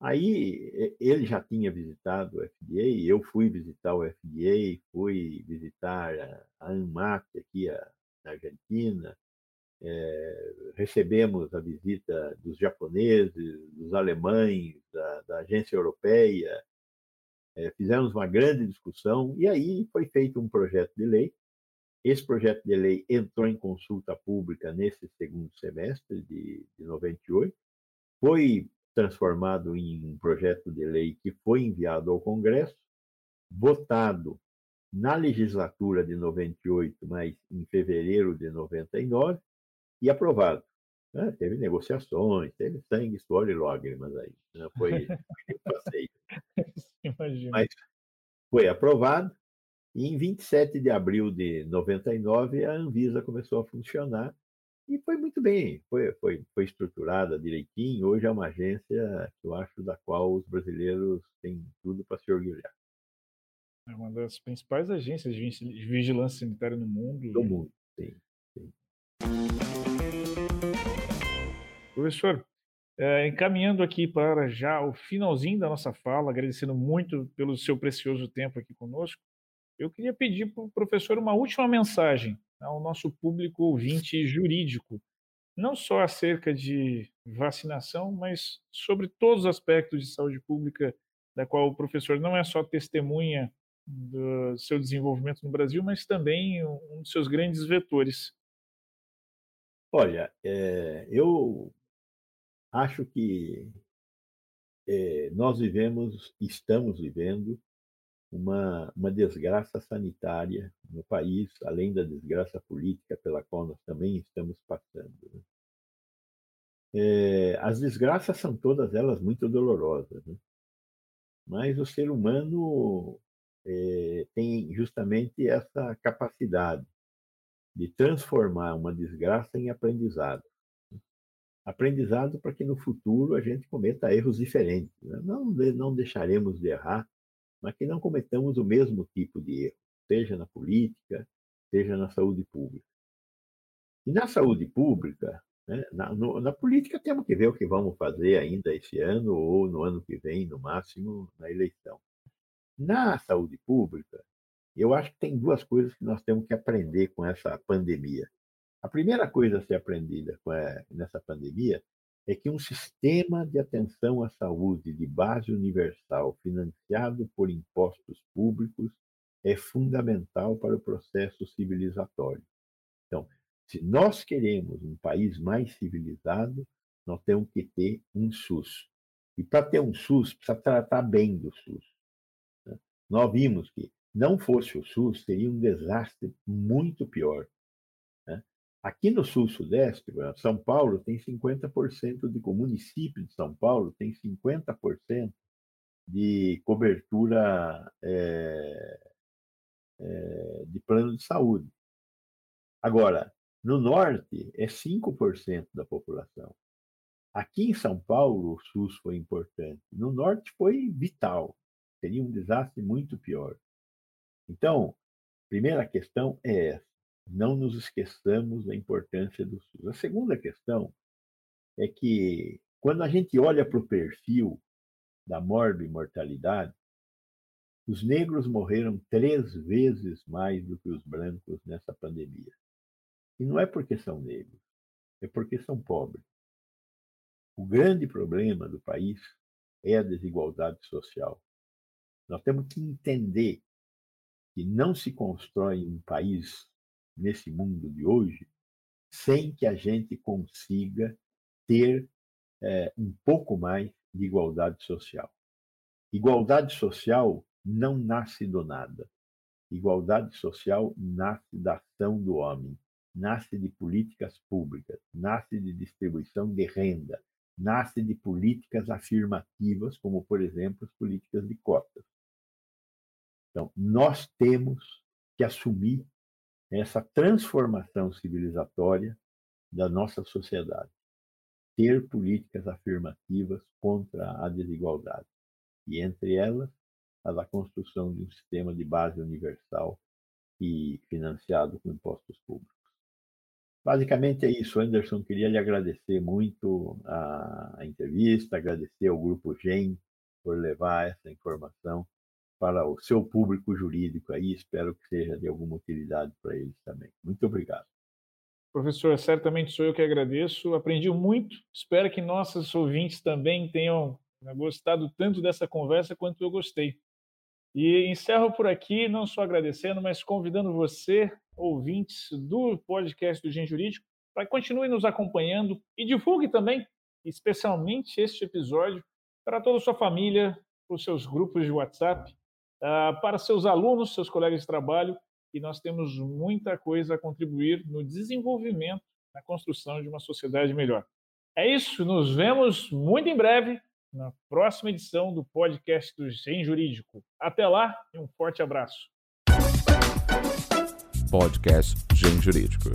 Aí ele já tinha visitado o FDA, eu fui visitar o FDA, fui visitar a ANMAT aqui na Argentina, é, recebemos a visita dos japoneses, dos alemães, da, da agência europeia, é, fizemos uma grande discussão e aí foi feito um projeto de lei. Esse projeto de lei entrou em consulta pública nesse segundo semestre de, de 98, foi transformado em um projeto de lei que foi enviado ao Congresso, votado na legislatura de 98, mas em fevereiro de 99, e aprovado. Né? Teve negociações, teve sangue, suor e lágrimas aí. Né? Foi, passeio. Mas foi aprovado, e em 27 de abril de 99 a Anvisa começou a funcionar e foi muito bem, foi, foi, foi estruturada direitinho. Hoje é uma agência que eu acho da qual os brasileiros têm tudo para se orgulhar. É uma das principais agências de vigilância sanitária no mundo. Do mundo, sim. sim. Professor, é, encaminhando aqui para já o finalzinho da nossa fala, agradecendo muito pelo seu precioso tempo aqui conosco, eu queria pedir para o professor uma última mensagem ao nosso público ouvinte jurídico, não só acerca de vacinação, mas sobre todos os aspectos de saúde pública, da qual o professor não é só testemunha do seu desenvolvimento no Brasil, mas também um dos seus grandes vetores. Olha, é, eu acho que é, nós vivemos, estamos vivendo uma, uma desgraça sanitária no país, além da desgraça política pela qual nós também estamos passando. Né? É, as desgraças são todas elas muito dolorosas, né? mas o ser humano é, tem justamente essa capacidade de transformar uma desgraça em aprendizado. Né? Aprendizado para que no futuro a gente cometa erros diferentes. Né? Não, não deixaremos de errar mas que não cometamos o mesmo tipo de erro, seja na política, seja na saúde pública. E na saúde pública, né, na, no, na, política temos que ver o que vamos fazer ainda esse ano ou no ano que vem, no máximo, na eleição. Na saúde pública, eu acho que tem duas coisas que nós temos que aprender com essa pandemia. A primeira coisa a ser aprendida a, nessa pandemia é que um sistema de atenção à saúde de base universal, financiado por impostos públicos, é fundamental para o processo civilizatório. Então, se nós queremos um país mais civilizado, nós temos que ter um SUS. E para ter um SUS, precisa tratar bem do SUS. Né? Nós vimos que não fosse o SUS, seria um desastre muito pior. Aqui no sul-sudeste, São Paulo tem 50% de. O município de São Paulo tem 50% de cobertura é, é, de plano de saúde. Agora, no norte, é 5% da população. Aqui em São Paulo, o SUS foi importante. No norte, foi vital. Seria um desastre muito pior. Então, primeira questão é essa não nos esqueçamos da importância do SUS. A segunda questão é que, quando a gente olha para o perfil da mortalidade, os negros morreram três vezes mais do que os brancos nessa pandemia. E não é porque são negros, é porque são pobres. O grande problema do país é a desigualdade social. Nós temos que entender que não se constrói um país nesse mundo de hoje sem que a gente consiga ter é, um pouco mais de igualdade social. Igualdade social não nasce do nada. Igualdade social nasce da ação do homem, nasce de políticas públicas, nasce de distribuição de renda, nasce de políticas afirmativas, como, por exemplo, as políticas de cotas. Então, nós temos que assumir essa transformação civilizatória da nossa sociedade. Ter políticas afirmativas contra a desigualdade. E entre elas, a da construção de um sistema de base universal e financiado com impostos públicos. Basicamente é isso, Anderson. Queria lhe agradecer muito a, entrevista, agradecer ao Grupo GEM por levar essa informação para o seu público jurídico aí. Espero que seja de alguma utilidade para eles também. Muito obrigado. Professor, certamente sou eu que agradeço. Aprendi muito. Espero que nossos ouvintes também tenham né, gostado tanto dessa conversa quanto eu gostei. E encerro por aqui, não só agradecendo, mas convidando você, ouvintes do podcast do Gen Jurídico, para que continue nos acompanhando e divulgue também, especialmente este episódio, para toda a sua família, para os seus grupos de WhatsApp, para seus alunos, seus colegas de trabalho, e nós temos muita coisa a contribuir no desenvolvimento, na construção de uma sociedade melhor. É isso, nos vemos muito em breve na próxima edição do podcast do Gen Jurídico. Até lá e um forte abraço. Podcast Gen Jurídico.